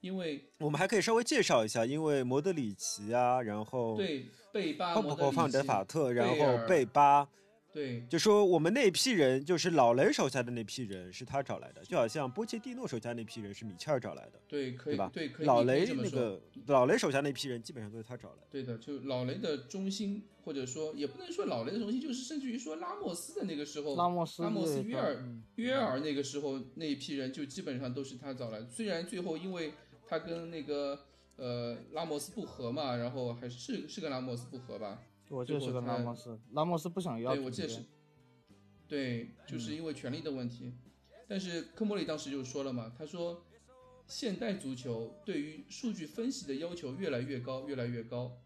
因为我们还可以稍微介绍一下，因为莫德里奇啊，然后对贝巴、包莫德里括范德奇法特，然后贝巴，对就说我们那批人，就是老雷手下的那批人是他找来的，就好像波切蒂诺手下那批人是米切尔找来的，对可以吧？对可以老雷这么说那个老雷手下那批人基本上都是他找来的。对的，就老雷的中心，或者说也不能说老雷的中心，就是甚至于说拉莫斯的那个时候，拉莫斯拉莫斯约尔、嗯约尔那个时候那一批人就基本上都是他找来的。虽然最后因为他跟那个呃拉莫斯不和嘛，然后还是是是跟拉莫斯不和吧？我记得是拉莫斯，拉莫斯不想要对，我记得是，，对，就是因为权力的问题。但是科莫里当时就说了嘛，他说现代足球对于数据分析的要求越来越高，越来越高。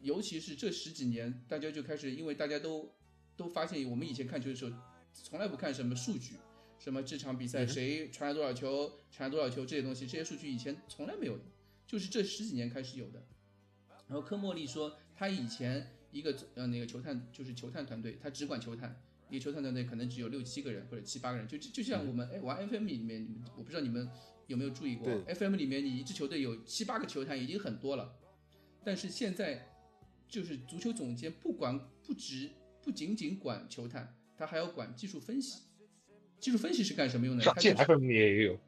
尤其是这十几年，大家就开始，因为大家都都发现，我们以前看球的时候，从来不看什么数据，什么这场比赛谁传了多少球，传了多少球这些东西，这些数据以前从来没有的，就是这十几年开始有的。然后科莫利说，他以前一个呃那个球探就是球探团队，他只管球探，一个球探团队可能只有六七个人或者七八个人，就就就像我们哎玩 FM 里面，我不知道你们有没有注意过，FM 里面你一支球队有七八个球探已经很多了，但是现在就是足球总监不管不只不仅仅管球探，他还要管技术分析。技术分析是干什么用的？上届 FM 里也有，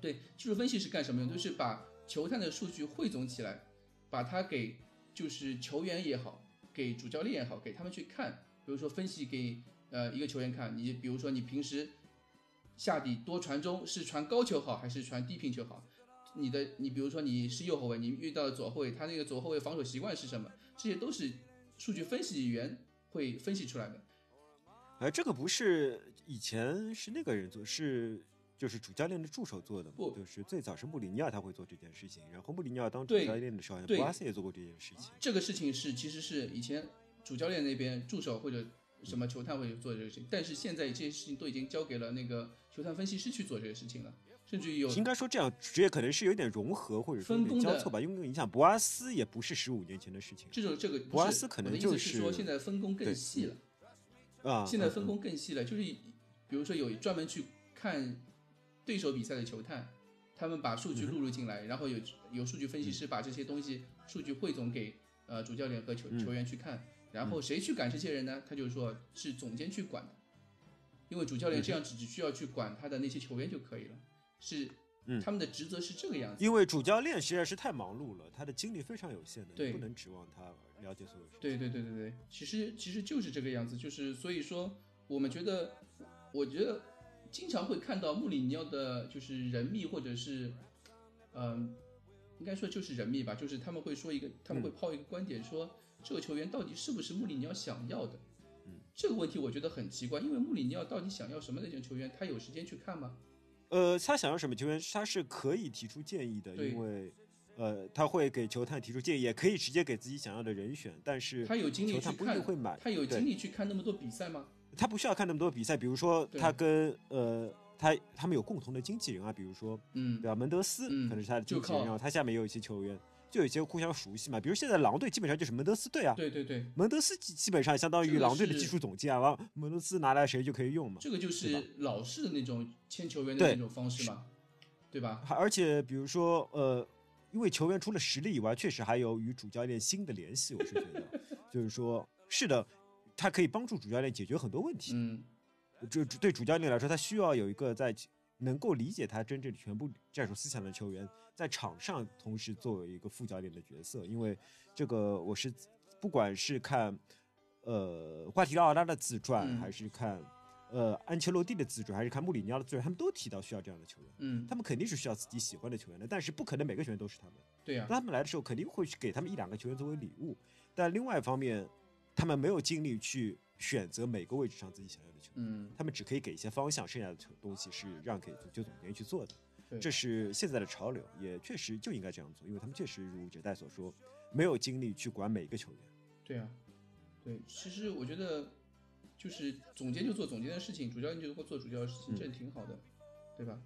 对，技术分析是干什么用？就是把球探的数据汇总起来，把它给就是球员也好，给主教练也好，给他们去看。比如说分析给呃一个球员看，你比如说你平时下底多传中是传高球好还是传低平球好？你的你比如说你是右后卫，你遇到了左后卫，他那个左后卫防守习惯是什么？这些都是数据分析员会分析出来的。而这个不是以前是那个人做，是就是主教练的助手做的嘛不？就是最早是穆里尼奥他会做这件事情，然后穆里尼奥当主教练的时候，好像博阿斯也做过这件事情。这个事情是其实是以前主教练那边助手或者什么球探会做这个事情，但是现在这些事情都已经交给了那个球探分析师去做这个事情了，甚至有应该说这样职业可能是有点融合或者分工交错吧，因为你想博阿斯也不是十五年前的事情这种这个博阿斯可能就是是说现在分工更细了。啊，嗯现在分工更细了，就是比如说有专门去看对手比赛的球探，他们把数据录入进来，然后有有数据分析师把这些东西数据汇总给呃主教练和球嗯。球员去看，然后谁去管这些人呢？他就说是总监去管的，因为主教练这样只只需要去管他的那些球员就可以了，是嗯。他们的职责是这个样子。因为主教练实在是太忙碌了，他的精力非常有限的，不能指望他了解所有事。对对对对对，其实其实就是这个样子，就是所以说，我们觉得，我觉得经常会看到穆里尼奥的，就是人密或者是，嗯、应该说就是人密吧，就是他们会说一个，他们会抛一个观点说，这个球员到底是不是穆里尼奥想要的？嗯，这个问题我觉得很奇怪，因为穆里尼奥到底想要什么类型球员，他有时间去看吗？呃，他想要什么球员，他是可以提出建议的，因为呃，他会给球探提出建议，也可以直接给自己想要的人选，但是他有精力去球探不一定看会买，他有精力去看那么多比赛吗？他不需要看那么多比赛，比如说他跟呃他他们有共同的经纪人啊，比如说嗯对，吧？门德斯嗯可能是他的经纪人，然后他下面也有一些球员，就有一些互相熟悉嘛。比如现在狼队基本上就是门德斯队啊，对对对，门德斯基基本上相当于狼队的技术总监啊，然后门德斯拿来谁就可以用嘛。这个就是老式的那种签球员的那种方式嘛，对吧？还而且比如说呃，因为球员除了实力以外，确实还有与主教练新的联系，我是觉得，就是说是的，他可以帮助主教练解决很多问题。嗯，这这对主教练来说，他需要有一个在能够理解他真正全部战术思想的球员，在场上同时作为一个副教练的角色。因为这个，我是不管是看呃瓜迪奥拉的自传，嗯还是看呃安切洛蒂的自传，还是看穆里尼奥的自传，他们都提到需要这样的球员。嗯，他们肯定是需要自己喜欢的球员的，但是不可能每个球员都是他们。对呀、当他们来的时候，肯定会去给他们一两个球员作为礼物，但另外一方面，他们没有精力去选择每个位置上自己想要的球员。嗯，他们只可以给一些方向，剩下的东西是让给足球总监去做的。对这是现在的潮流，也确实就应该这样做，因为他们确实如哲代所说，没有精力去管每一个球员。对啊、对，其实我觉得就是总监就做总监的事情，主教练就做主教练的事情，嗯这挺好的，对吧？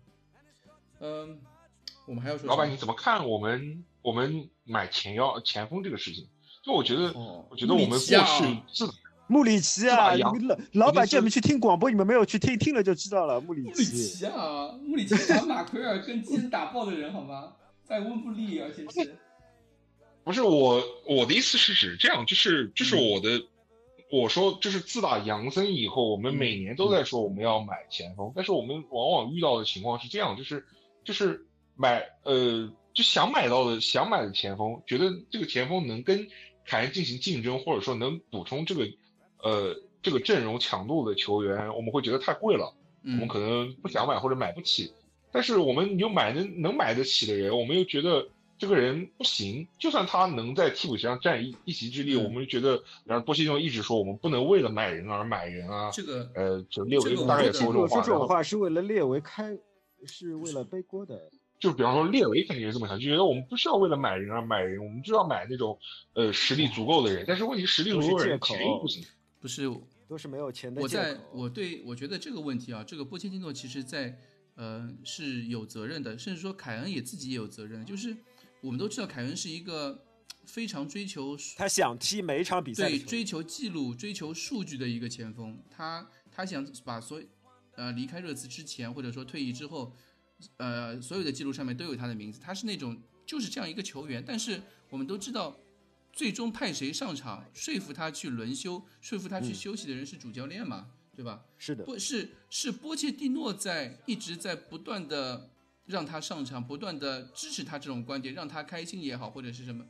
嗯，我们还要说老板，你怎么看我们我们买前腰前锋这个事情？就我觉得，哦我觉得我们过去是穆里奇啊，你们老老板叫你们去听广播，你们没有去听，听了就知道了。穆里穆里奇，啊，穆里奇把马奎尔跟基恩打爆的人好吗？在温布利，而且是不是我我的意思是指这样，就是就是嗯。我的，我说就是自打杨森以后，我们嗯。每年都在说我们要买前锋，但是我们往往遇到的情况是这样，就是就是买呃就想买到的想买的前锋，觉得这个前锋能跟凯恩进行竞争，或者说能补充这个呃这个阵容强度的球员，我们会觉得太贵了。我们嗯，可能不想买或者买不起，但是我们又买能能买得起的人，我们又觉得这个人不行，就算他能在替补席上占一一席之地，嗯我们就觉得，然后波西诺一直说我们不能为了买人而买人啊，这个呃，就列维大概也说这种话，这种话是为了列为开，是为了背锅的。就比方说列维肯定是这么想，就觉得我们不需要为了买人而买人，我们就要买那种呃实力足够的人，但是问题实力足够的人都是借口钱又不行，不是都是没有钱的我在借口。我对我觉得这个问题啊，这个波切蒂诺其实在呃是有责任的，甚至说凯恩也自己也有责任。就是我们都知道凯恩是一个非常追求他想踢每一场比赛对追求记录、追求数据的一个前锋，他他想把所有呃离开热刺之前或者说退役之后，呃所有的记录上面都有他的名字，他是那种就是这样一个球员。但是我们都知道，最终派谁上场，说服他去轮休，说服他去嗯休息的人是主教练嘛，对吧？是的，不是是波切蒂诺在一直在不断的让他上场，不断的支持他这种观点，让他开心也好，或者是什么，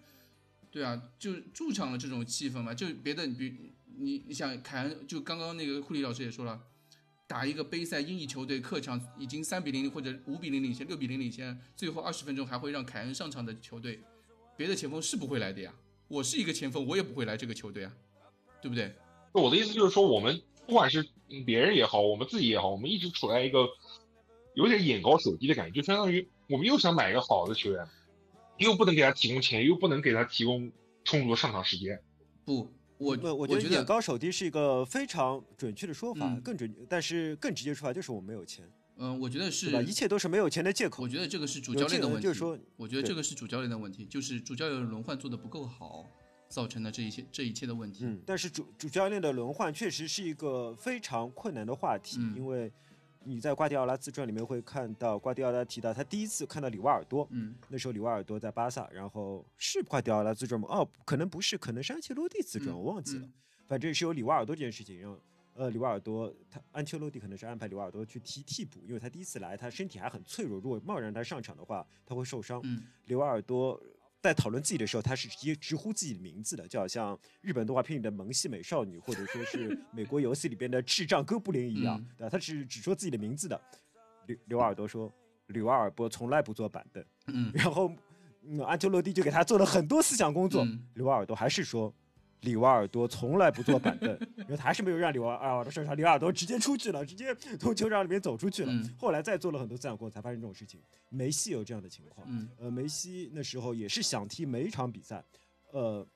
对啊，就助长了这种气氛嘛。就别的，你比你你想凯恩，就刚刚那个库里老师也说了，打一个杯赛，英乙球队客场已经三比零或者五比零领先，六比零领先，最后二十分钟还会让凯恩上场的球队，别的前锋是不会来的呀。我是一个前锋，我也不会来这个球队啊，对不对？我的意思就是说，我们不管是别人也好，我们自己也好，我们一直处在一个有点眼高手低的感觉，就相当于我们又想买一个好的球员，又不能给他提供钱，又不能给他提供充足的上场时间。不，我呃，我我觉得眼高手低是一个非常准确的说法，嗯更准，但是更直接说法就是我没有钱，嗯、我觉得是？一切都是没有钱的借口我。觉得这个是主教练的问题，就是说我觉得这个是主教练的问题，就是主教练的轮换做的不够好，造成的这一切这一切的问题。嗯，但是主主教练的轮换确实是一个非常困难的话题，嗯因为你在瓜迪奥拉自传里面会看到瓜迪奥拉提到他第一次看到里瓦尔多，嗯那时候里瓦尔多在巴萨，然后是瓜迪奥拉自传吗？哦，可能不是，可能是安切洛蒂自传，嗯我忘记了。嗯反正是有里瓦尔多这件事情，让呃里瓦尔多他安切洛蒂可能是安排里瓦尔多去踢替补，因为他第一次来，他身体还很脆弱，如果贸然他上场的话，他会受伤。嗯里瓦尔多在讨论自己的时候，他是直接直呼自己的名字的，就好像日本动画片里的萌系美少女，或者说是 美国游戏里边的智障哥布林一样，对吧？他是只说自己的名字的。刘刘耳朵说，刘耳朵从来不坐板凳，嗯，然后嗯安丘洛蒂就给他做了很多思想工作，嗯刘耳朵还是说。里瓦尔多从来不坐板凳，因为他还是没有让里瓦尔多上场，里瓦尔多直接出去了，直接从球场里面走出去了。嗯后来再做了很多思想工作，才发现这种事情。梅西有这样的情况，嗯呃，梅西那时候也是想踢每一场比赛，呃，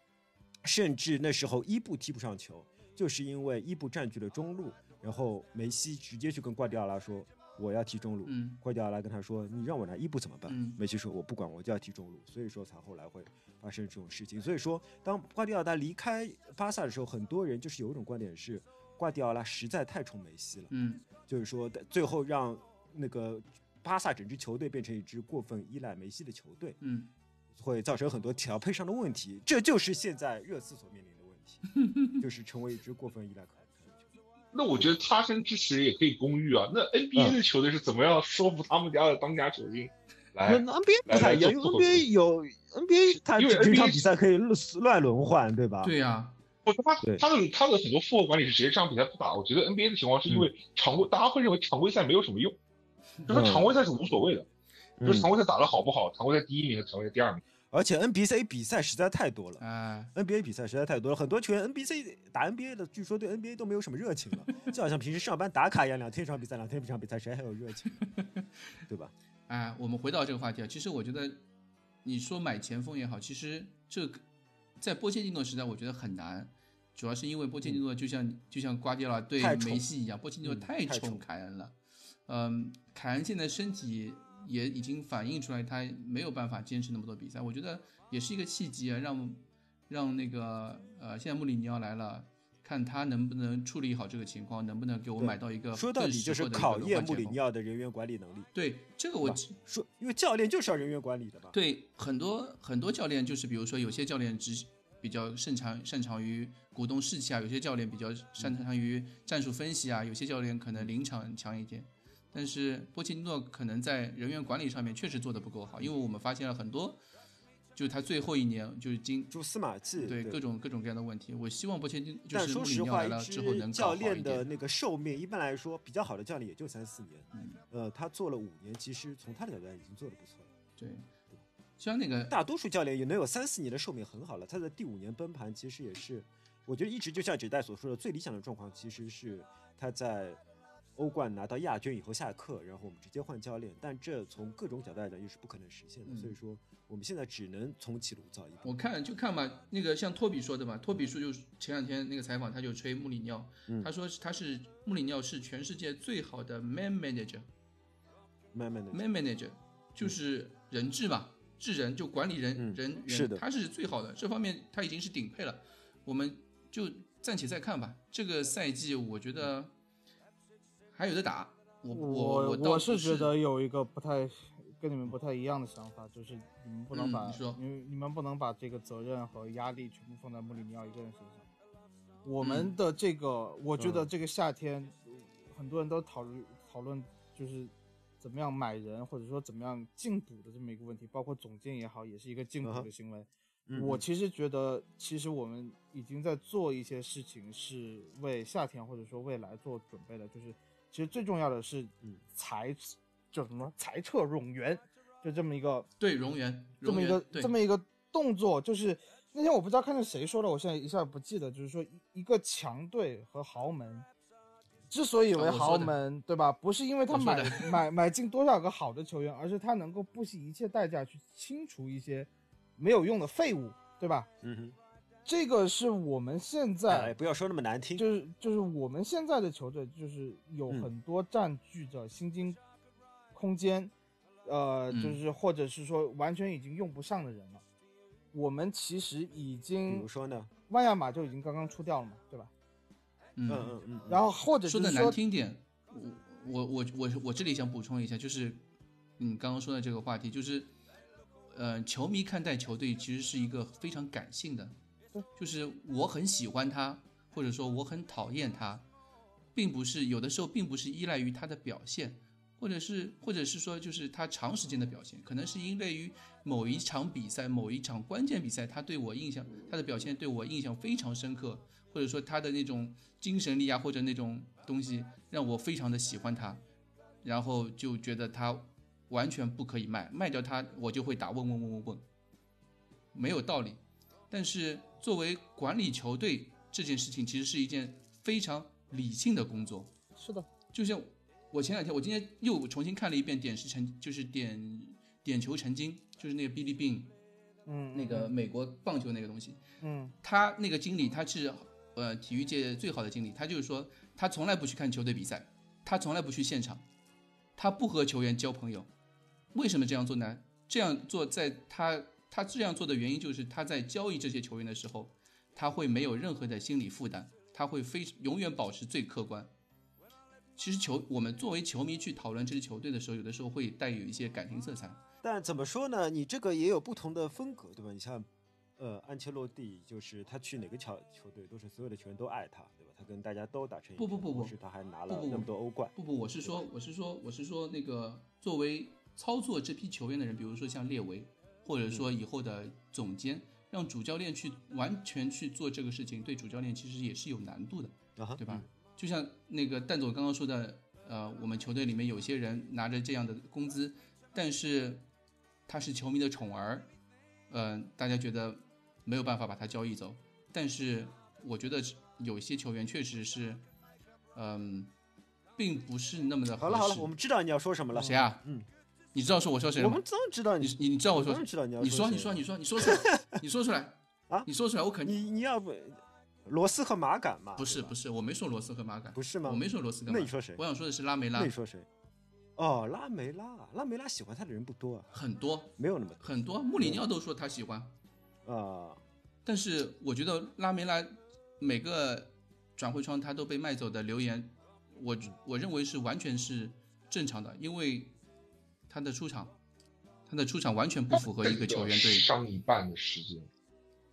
甚至那时候伊布踢不上球，就是因为伊布占据了中路，然后梅西直接去跟瓜迪奥拉说我要踢中路，嗯瓜迪奥拉跟他说你让我拿伊布怎么办？嗯梅西说我不管，我就要踢中路，所以说才后来会发生这种事情。所以说，当瓜迪奥拉离开巴萨的时候，很多人就是有一种观点是，瓜迪奥拉实在太宠梅西了，嗯就是说最后让那个巴萨整支球队变成一支过分依赖梅西的球队。嗯会造成很多调配上的问题，这就是现在热刺所面临的问题，就是成为一支过分依赖。那我觉得他生支持也可以公寓啊。那 NBA 的球队是怎么样说服他们家的当家球星来？那 NBA 不太一样，因为 NBA 有 NBA，它因为 NBA 比赛可以乱轮换，对吧？对呀，不，他对他的他的很多复合管理是直接这场比赛不打。我觉得 NBA 的情况是因为常规，大家会认为常规赛没有什么用，就是嗯常规赛是无所谓的，就是嗯常规赛打得好不好，常规赛第一名和常规赛第二名。而且 NBA 比赛实在太多了啊，，NBA 比赛实在太多了，很多球员 NBA 打 NBA 的，据说对 NBA 都没有什么热情了，就好像平时上班打卡一样，两天一场比赛，两天一场比赛，谁还有热情？对吧？哎，我们回到这个话题啊，其实我觉得，你说买前锋也好，其实这个在波切蒂诺时代，我觉得很难，主要是因为波切蒂诺就像、就像瓜迪奥拉对梅西一样，波切蒂诺嗯太宠太宠凯恩了。嗯，凯恩现在身体也已经反映出来，他没有办法坚持那么多比赛，我觉得也是一个契机啊，让让那个呃，现在穆里尼奥来了。看他能不能处理好这个情况，能不能给我买到一个说到更底就是考验穆里尼奥的人员管理能力。对这个我说，因为教练就是要人员管理的嘛。对很多很多教练，就是比如说有些教练只比较擅长擅长于鼓动士气啊，有些教练比较擅长于战术分析啊，有些教练可能临场强一点。但是波切蒂诺可能在人员管理上面确实做得不够好，因为我们发现了很多，就是他最后一年就是经蛛丝马迹，对各种各种各样的问题。我希望波切蒂就但是穆里说实话，一尼奥来了之后教练的。那个寿命，一般来说比较好的教练也就三四年。嗯，呃，他做了五年，其实从他的角度来已经做的不错了。对，像那个大多数教练也能有三四年的寿命很好了，他在第五年崩盘，其实也是，我觉得一直就像纸袋所说的，最理想的状况其实是他在欧冠拿到亚军以后下课，然后我们直接换教练，但这从各种角度来讲又是不可能实现的，嗯。所以说我们现在只能重启炉造一步。我看就看吧，那个像托比说的嘛，托比说就前两天那个采访，他就吹穆里尼奥，嗯。他说他是穆里尼奥是全世界最好的 man 慢的，manager。就是人质嘛，治人就管理人、嗯人员，是的。他是最好的，这方面他已经是顶配了，我们就暂且再看吧。这个赛季我觉得还有的打，我我我是觉得有一个不太跟你们不太一样的想法，就是你们不能把、嗯你说你你们不能把这个责任和压力全部放在穆里尼奥一个人身上。我们嗯的这个，我觉得嗯这个夏天，很多人都讨论讨论，就是怎么样买人，或者说怎么样进补的这么一个问题，包括总监也好，也是一个进补嗯哼的行为。我其实觉得，其实我们已经在做一些事情，是为夏天或者说未来做准备的。就是，其实最重要的是嗯裁，叫什么裁撤冗员，就这么一个对冗员，这么一个这么一个动作。就是那天我不知道看见谁说的，我现在一下不记得。就是说一一个强队和豪门，之所以为豪门，对吧？不是因为他买买买进多少个好的球员，而是他能够不惜一切代价去清除一些没有用的废物，对吧？嗯哼，这个是我们现哎，在不要说那么难听，就是就是我们现在的球队，就是有嗯。很多占据着薪金空间，呃，嗯。就是或者是说完全已经用不上的人了。我们其实已经比经如说呢，万亚马就已经刚刚出掉了嘛，对吧？嗯。嗯嗯嗯，然后或者说的难听点，我我我我我这里想补充一下，就是你刚刚说的这个话题，就是呃，球迷看待球队其实是一个非常感性的对，就是我很喜欢他，或者说我很讨厌他，并不是有的时候并不是依赖于他的表现，或者是或者是说就是他长时间的表现，可能是因为于某一场比赛、某一场关键比赛，他对我印象，他的表现对我印象非常深刻，或者说他的那种精神力啊，或者那种东西让我非常的喜欢他，然后就觉得他完全不可以卖，卖掉他我就会打问问问问问，没有道理。但是作为管理球队这件事情，其实是一件非常理性的工作。是的，就像我前两天，我今天又重新看了一遍点石成，就是点点球成金，就是那个 Billy Bean，嗯，那个美国棒球那个东西。嗯他那个经理他是呃体育界最好的经理，他就是说他从来不去看球队比赛，他从来不去现场，他不和球员交朋友。为什么这样做呢？这样做在他他这样做的原因就是他在交易这些球员的时候，他会没有任何的心理负担，他会非永远保持最客观。其实球我们作为球迷去讨论这支球队的时候，有的时候会带有一些感情色彩。但怎么说呢？你这个也有不同的风格，对吧？你像，呃，安切洛蒂，就是他去哪个球球队，都是所有的球员都爱他，对吧？他跟大家都打成一片。不不不不同时他还拿了那么多欧冠。不不，我是说，我是说，我是说，那个作为操作这批球员的人，比如说像列维，或者说以后的总监，让主教练去完全去做这个事情，对主教练其实也是有难度的，啊，对吧？就像那个蛋总刚刚说的，呃，我们球队里面有些人拿着这样的工资，但是他是球迷的宠儿，呃，大家觉得没有办法把他交易走。但是我觉得有一些球员确实是，嗯、并不是那么的合适。好了好了，我们知道你要说什么了。谁啊？嗯，你知道说我说谁我们？当然知道你你，你你知道我说知道你要你说你说你说你说出来，你说出来啊你说出来，我肯定你你要不罗斯和马杆嘛？不是不是，我没说罗斯和马杆，不是吗？我没说罗斯跟那你说谁？我想说的是拉梅拉那你，说谁？哦，拉梅拉，拉梅拉喜欢他的人不多啊，很多没有那么很多，穆里尼奥都说他喜欢，啊。但是我觉得拉梅拉每个转会窗他都被卖走的留言，我我认为是完全是正常的，因为他的出场，他的出场完全不符合一个球员对伤一半的时间。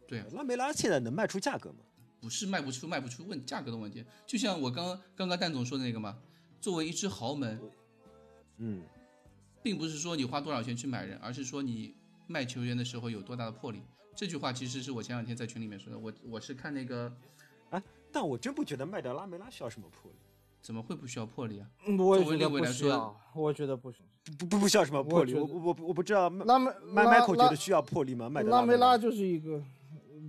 对啊，拉梅拉现在能卖出价格吗？不是卖不出卖不出问价格的问题，就像我刚刚刚刚蛋总说的那个嘛，作为一支豪门，嗯，并不是说你花多少钱去买人，而是说你卖球员的时候有多大的魄力。这句话其实是我前两天在群里面说的，我我是看那个但我真不觉得卖掉拉梅拉需要什么魄力，怎么会不需要魄力啊？嗯我也作为觉得不列维来说需要，我觉得不需不不不需要什么魄力。我我我不知道麦拉梅麦拉 Michael 觉得需要魄力吗？麦德拉梅梅拉就是一个，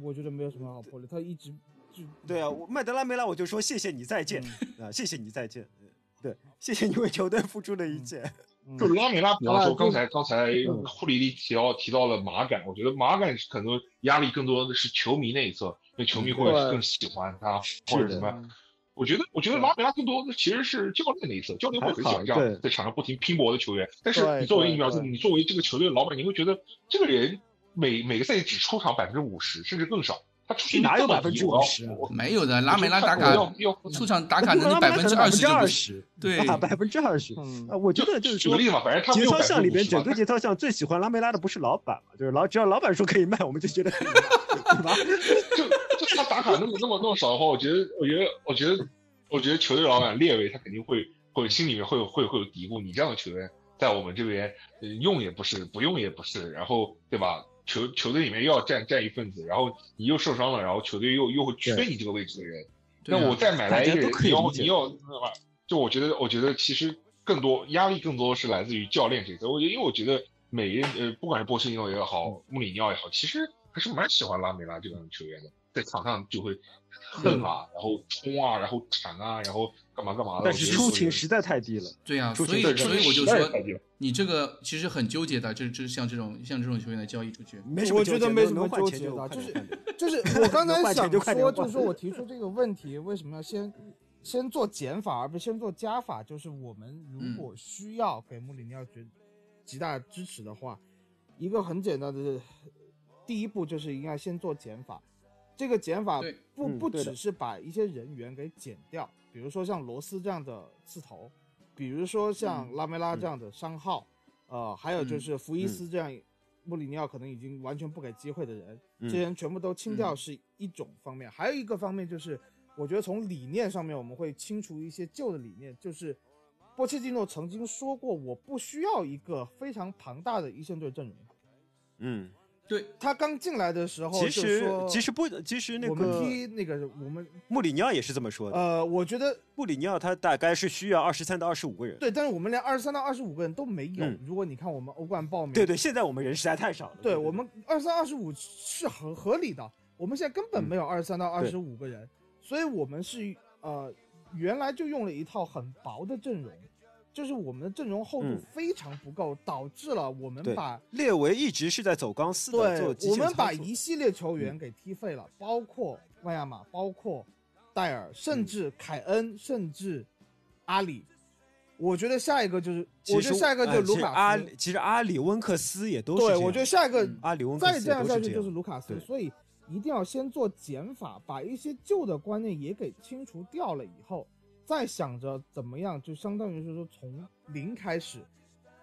我觉得没有什么好魄力，他一直就对啊，我麦德拉梅拉我就说谢谢你再见嗯啊，谢谢你再见，嗯对，谢谢你为球队付出的一切。嗯就拉梅拉，比方说刚才刚才嗯库里里提到提到了马杆，我觉得马杆可能压力更多的是球迷那一侧，因为球迷会更喜欢他或者的什么。嗯我觉得，我觉得拉梅拉更多的其实是教练那一侧，教练会很喜欢这样在场上不停拼搏的球员。但是你作为对一苗子，你作为这个球队的老板，你会觉得这个人每每个赛季只出场百分之五十，甚至更少。他出勤率哪有这么低我要50%啊我没有的，拉梅拉打卡出场打卡能力百分之二二十就不行。十，对啊，百分之二十。嗯啊，我觉得就是说举个例子嘛，反正他没节有操项里边，50%整个节操项最喜欢拉梅拉的不是老板嘛，就是老只要老板说可以卖，我们就觉得可以卖，对吧？就就他打卡那么那么那么少的话，我觉得我觉得我觉得我觉得球队老板列维他肯定会会心里面会有会会有嘀咕，你这样的球员在我们这边、呃用也不是，不用也不是，然后对吧？球球队里面又要占占一份子，然后你又受伤了，然后球队又又会缺你这个位置的人，那我再买来一个人你要你要对吧？就我觉得，我觉得其实更多压力更多是来自于教练这个。我觉得，因为我觉得每人呃，不管是波切蒂诺也好，穆里尼奥也好，其实还是蛮喜欢拉梅拉这种球员的，在场上就会恨啊，然后冲啊，然后铲啊，然后干嘛干嘛的。但是出勤实在太低了。对呀、出所以所以我就说实在是太，低了你这个其实很纠结的，就是就是像这种像这种球员的交易出去，没什么我觉得没什么纠结的，就是就是我刚 才想说，就是说我提出这个问题，为什么要先先做减法，而不是先做加法？就是我们嗯如果需要给穆里尼奥绝极大支持的话，一个很简单的第一步就是应该先做减法。这个减法不不只是把一些人员给减掉，比如说像罗斯这样的刺头，比如说像拉梅拉这样的商号，呃，还有就嗯是福伊斯这样穆里尼奥可能已经完全不给机会的人，嗯。这些人全部都清掉嗯。是一种方面，还有一个方面就是，我觉得从理念上面我们会清除一些旧的理念，就是波切蒂诺曾经说过，我不需要一个非常庞大的一线队阵容。嗯，对他刚进来的时候其实，其实不，其实那我们个踢那个我们穆里尼奥也是这么说的。呃，我觉得穆里尼奥他大概是需要二十三到二十五个人。对，但是我们连二十三到二十五个人都没有。嗯如果你看我们欧冠报名，对对，现在我们人实在太少了。对我们二三二十五是合合理的，我们现在根本嗯没有二十三到二十五个人，所以我们是呃原来就用了一套很薄的阵容，就是我们的阵容厚度嗯非常不够，导致了我们把列维一直是在走钢丝的做对我们把一系列球员给踢废了，包括万亚马，包括戴尔，甚嗯至凯恩，甚至阿里。我觉得下一个就是，我觉得下一个就卢卡斯。其实阿里温克斯也都是对，我觉得下一个嗯阿里温克斯再这样下去就是卢卡斯，所以一定要先做减法，把一些旧的观念也给清除掉了以后，再想着怎么样，就相当于是说从零开始，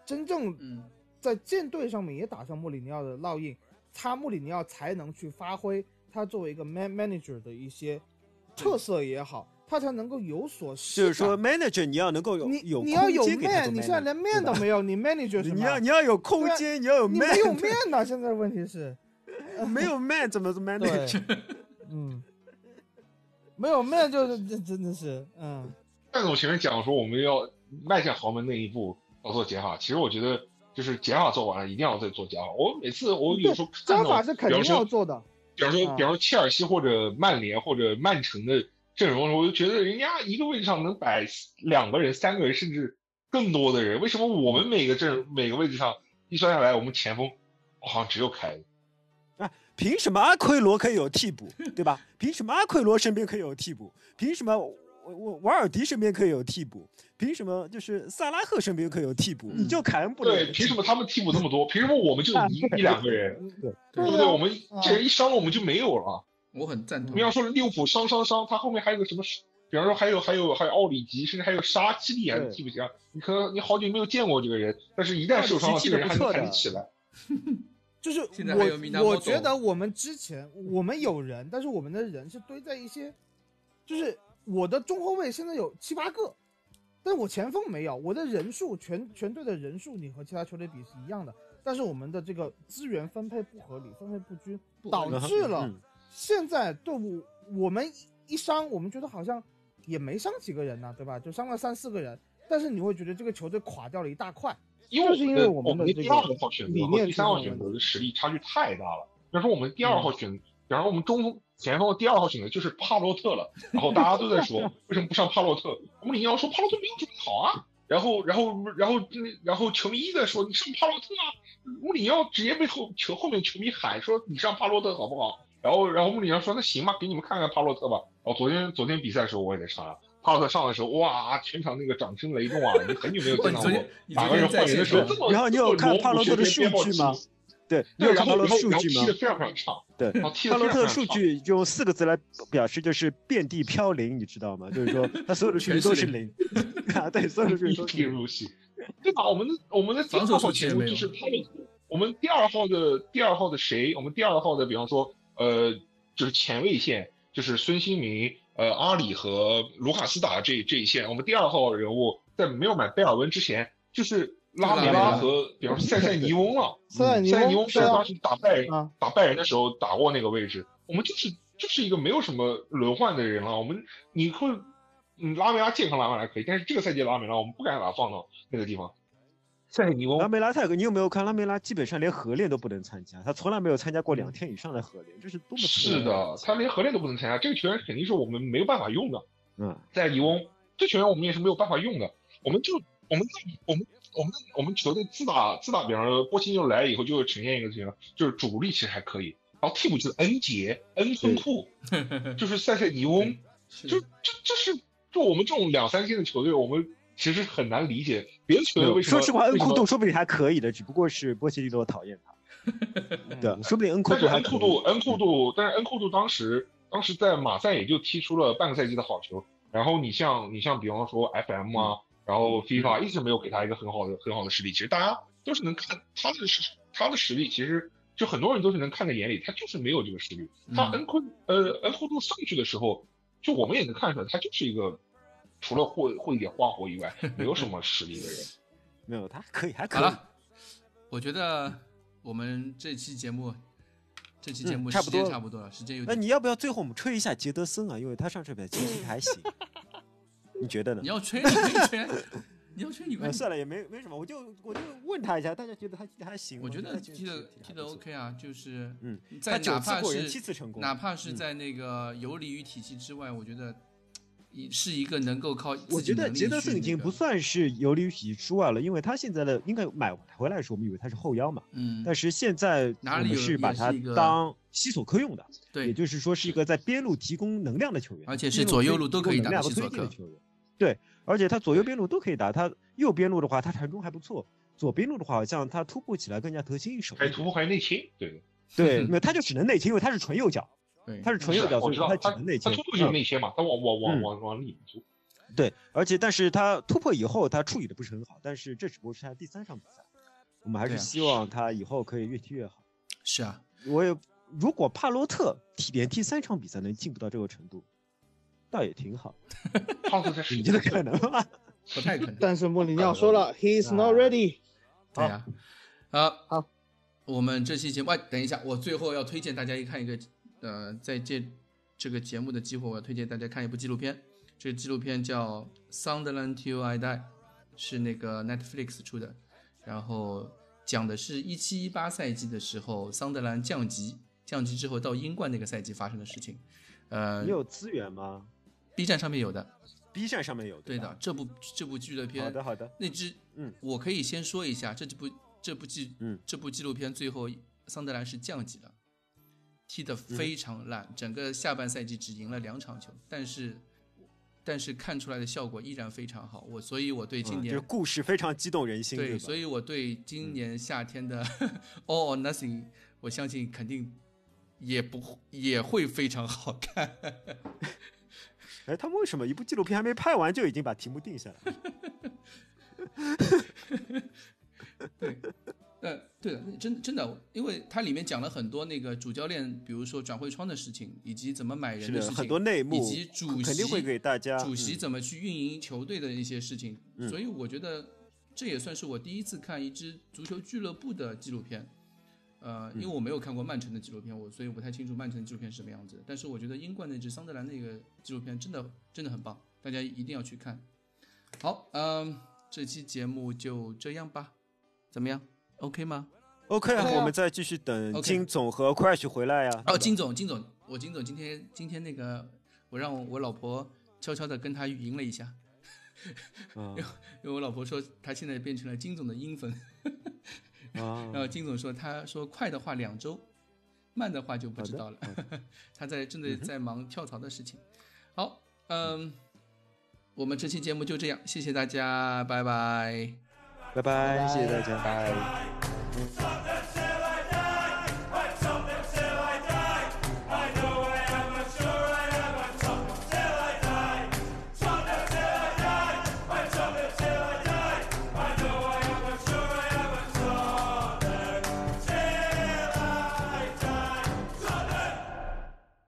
真正嗯，在舰队上面也打上穆里尼奥的烙印，他穆里尼奥才能去发挥他作为一个 man manager 的一些特色也好，他才能够有所施就是说，manager 你要能够有你有你要有 man，你现在连 manager，man 都没有，你 manager 什么？你要你要有空间，你要有你 man，没有 man 呢？现在问题是，没有 man 怎么做 manager？嗯，没有 man 就是这 真的是，嗯，但是我前面讲说我们要迈向豪门那一步要做减法，其实我觉得就是减法做完了，一定要再做加法。我每次我有时候看加，法是肯定要做的，比方说，啊比方说切尔西或者曼联或者曼城的阵容，我就觉得人家一个位置上能摆两个人、三个人，甚至更多的人，为什么我们每个阵每个位置上一算下来，我们前锋好像只有凯恩？凭什么阿奎罗可以有替补，对吧？凭什么阿奎罗身边可以有替补？凭什么我我瓦尔迪身边可以有替补？凭什么就是萨拉赫身边可以有替补？你就凯恩不能对，凭什么他们替补那么多？凭什么我们就一一两个人？对对不对？我们这人一伤了，我们就没有了。我很赞同你。要说利物浦伤伤伤，他后面还有个什么？比方说还有还有还有奥里吉，甚至还有沙基利还是替补席啊。你可能你好久没有见过这个人，但是一旦受伤了，这个人还能踢得不错的还能起来。就是我我觉得我们之前我们有人，但是我们的人是堆在一些，就是我的中后卫现在有七八个，但我前锋没有，我的人数全全队的人数你和其他球队比是一样的，但是我们的这个资源分配不合理，分配不均，导致了嗯现在队伍我们一伤，我们觉得好像也没伤几个人呢，对吧？就伤了三四个人，但是你会觉得这个球队垮掉了一大块。因为就是因为我们第二号选择和第三号选择的实力差距太大了。比方说我们第二嗯号选，比方说我们中锋前锋的第二号选择就是帕洛特了，然后大家都在说 为什么不上帕洛特？我们里奥说帕洛特没有准备好啊，然后然后然后然后球迷一直在说你上帕洛特啊，穆里尼奥直接被后球后面球迷喊说你上帕洛特好不好？然后然后穆里尼奥说那行吧，给你们看看帕洛特吧。然后昨天昨天比赛的时候我也在上啊，帕洛特上的时候哇，全场那个掌声雷动啊，已经很久没有见到过你昨天你哪个人换人的时候，这么然后你有看帕洛特的数据吗？对，你，有看帕洛然后然后特数据吗然后踢的？非常非常差，对，帕洛特的数。据用四个字来表示，就是遍地飘零，你知道吗？就是说 他所有的数据都是零啊，对，所有的数据都是零。对吧？我们的我们的防守前锋据也没有就是他们，我们第二号的第二号的谁？我们第二号的，比方说呃，就是前卫线，就是孙兴民、呃阿里和卢卡斯打这这一线。我们第二号人物在没有买贝尔温之前，就是拉梅拉和比方说塞塞尼翁 了。塞塞尼翁是对啊当时打拜仁啊，打拜仁的时候打过那个位置，我们就是就是一个没有什么轮换的人了。我们你会，嗯，拉梅拉健康拉梅拉可以，但是这个赛季拉梅拉我们不敢把他放到那个地方。塞尼翁拉梅拉太哥，你有没有看？拉梅拉基本上连合练都不能参加，他从来没有参加过两天以上的合练，这是多么是的，他连合练都不能参加，这个球员肯定是我们没有办法用的。嗯，在尼翁，这球员我们也是没有办法用的。我们就我们我们我们我们球队自打自打，比方说波切蒂诺来以后，就会呈现一个情况，就是主力其实还可以，然后替补就是恩杰、恩孙库，就是塞塞尼翁，是就这这是就我们这种两三线的球队，我们其实很难理解别的球员为什么。说实话，恩库杜说不定还可以的，只不过是波切蒂诺讨厌他。对，说不定恩库杜还可以。恩库杜，恩库杜，但是恩库杜当时当时在马赛也就踢出了半个赛季的好球。然后你像你像比方说 FM 啊，然后 FIFA 一直没有给他一个很好的很好的实力。其实大家都是能看他的实他的实力，其实就很多人都是能看在眼里，他就是没有这个实力。他嗯恩库呃恩库杜上去的时候，就我们也能看出来，他就是一个除了会会一点花活以外，没有什么实力的人。没有，他可以，还可以。好了，我觉得我们这期节目，这期节目差不多间差不多了，时间有点。那你要不要最后我们吹一下杰德森啊？因为他上这边其实还行，你觉得呢你？要吹，你可以吹，你要吹你快呃，。算了，也没没什么，我就我就问他一下，大家觉得他还行吗？我觉得他踢的踢的 OK 啊，就是嗯，在他哪怕次过人，七是次成功，哪怕是嗯在那个游离于体系之外，我觉得一是一个能够靠我觉得杰德森已经不算是游离于体系之外了，因为他现在的应该买回来的时候，我们以为他是后腰嘛，嗯，但是现在我们哪里是把他当西索科用的，对，也就是说是一个在边路提供能量的球员，而且是左右路都可以打的西索科的球员。对，而且他左右边路都可以打，他右边路的话他传中还不错，左边路的话好像他突破起来更加得心应手。还突破还内切，对的。对，没有他就只能内切，因为他是纯右脚，对，他是纯右脚，所以他我知道他只能内切。他突破就是嗯内切嘛，他往往往嗯往往里面突。对，而且但是他突破以后，他处理的不是很好，但是这只不过是他第三场比赛，我们还是希望他以后可以越踢越好。是啊，我也如果帕洛特踢连踢三场比赛能进步到这个程度，倒也挺好。上次在世你觉得可能吗？不太可能。但是莫里尼奥说了，He is not ready。对呀、好，好，我们这期节目，哎，等一下，我最后要推荐大家一看一个，呃，在借这个节目的机会，我要推荐大家看一部纪录片，这个纪录片叫《Sunderland Till I Die》，是那个 Netflix 出的，然后讲的是一七一八赛季的时候，桑德兰降级，降级之后到英冠那个赛季发生的事情，呃你有资源吗，B 站上面有的，？B 站上面有对的，这部这部纪录片，好的好的，那只，嗯，我可以先说一下，这部这部纪，嗯，这部纪录片最后桑德兰是降级了，踢得非常烂，整个下半赛季只赢了两场球，但是但是看出来的效果依然非常好，我所以我对今年、嗯这个故事非常激动人心，对，所以我对今年夏天的 All or Nothing，我相信肯定也不也会非常好看。哎，他们为什么一部纪录片还没拍完就已经把题目定下来了？对，呃，对的，真真的，因为它里面讲了很多那个主教练，比如说转会窗的事情，以及怎么买人的，事情，很多内幕，以及主席肯定会给大家主席嗯怎么去运营球队的一些事情。嗯所以我觉得这也算是我第一次看一支足球俱乐部的纪录片。呃，因为我没有看过曼城的纪录片，我所以我不太清楚曼城的纪录片是什么样子。但是我觉得英冠那支桑德兰那个纪录片真的真的很棒，大家一定要去看。好，嗯、这期节目就这样吧，怎么样？OK 吗？OK 啊，我们再继续等金总和 Crash 回来呀。哦，金总，金总，我金总今天今天那个，我让我老婆悄悄的跟他语音了一下，啊 因为我老婆说她现在变成了金总的英粉，然啊，后金总说他说快的话两周，慢的话就不知道了，他 在正在在忙跳槽的事情。好，嗯，我们这期节目就这样，谢谢大家，拜拜。拜拜，谢谢大家。拜。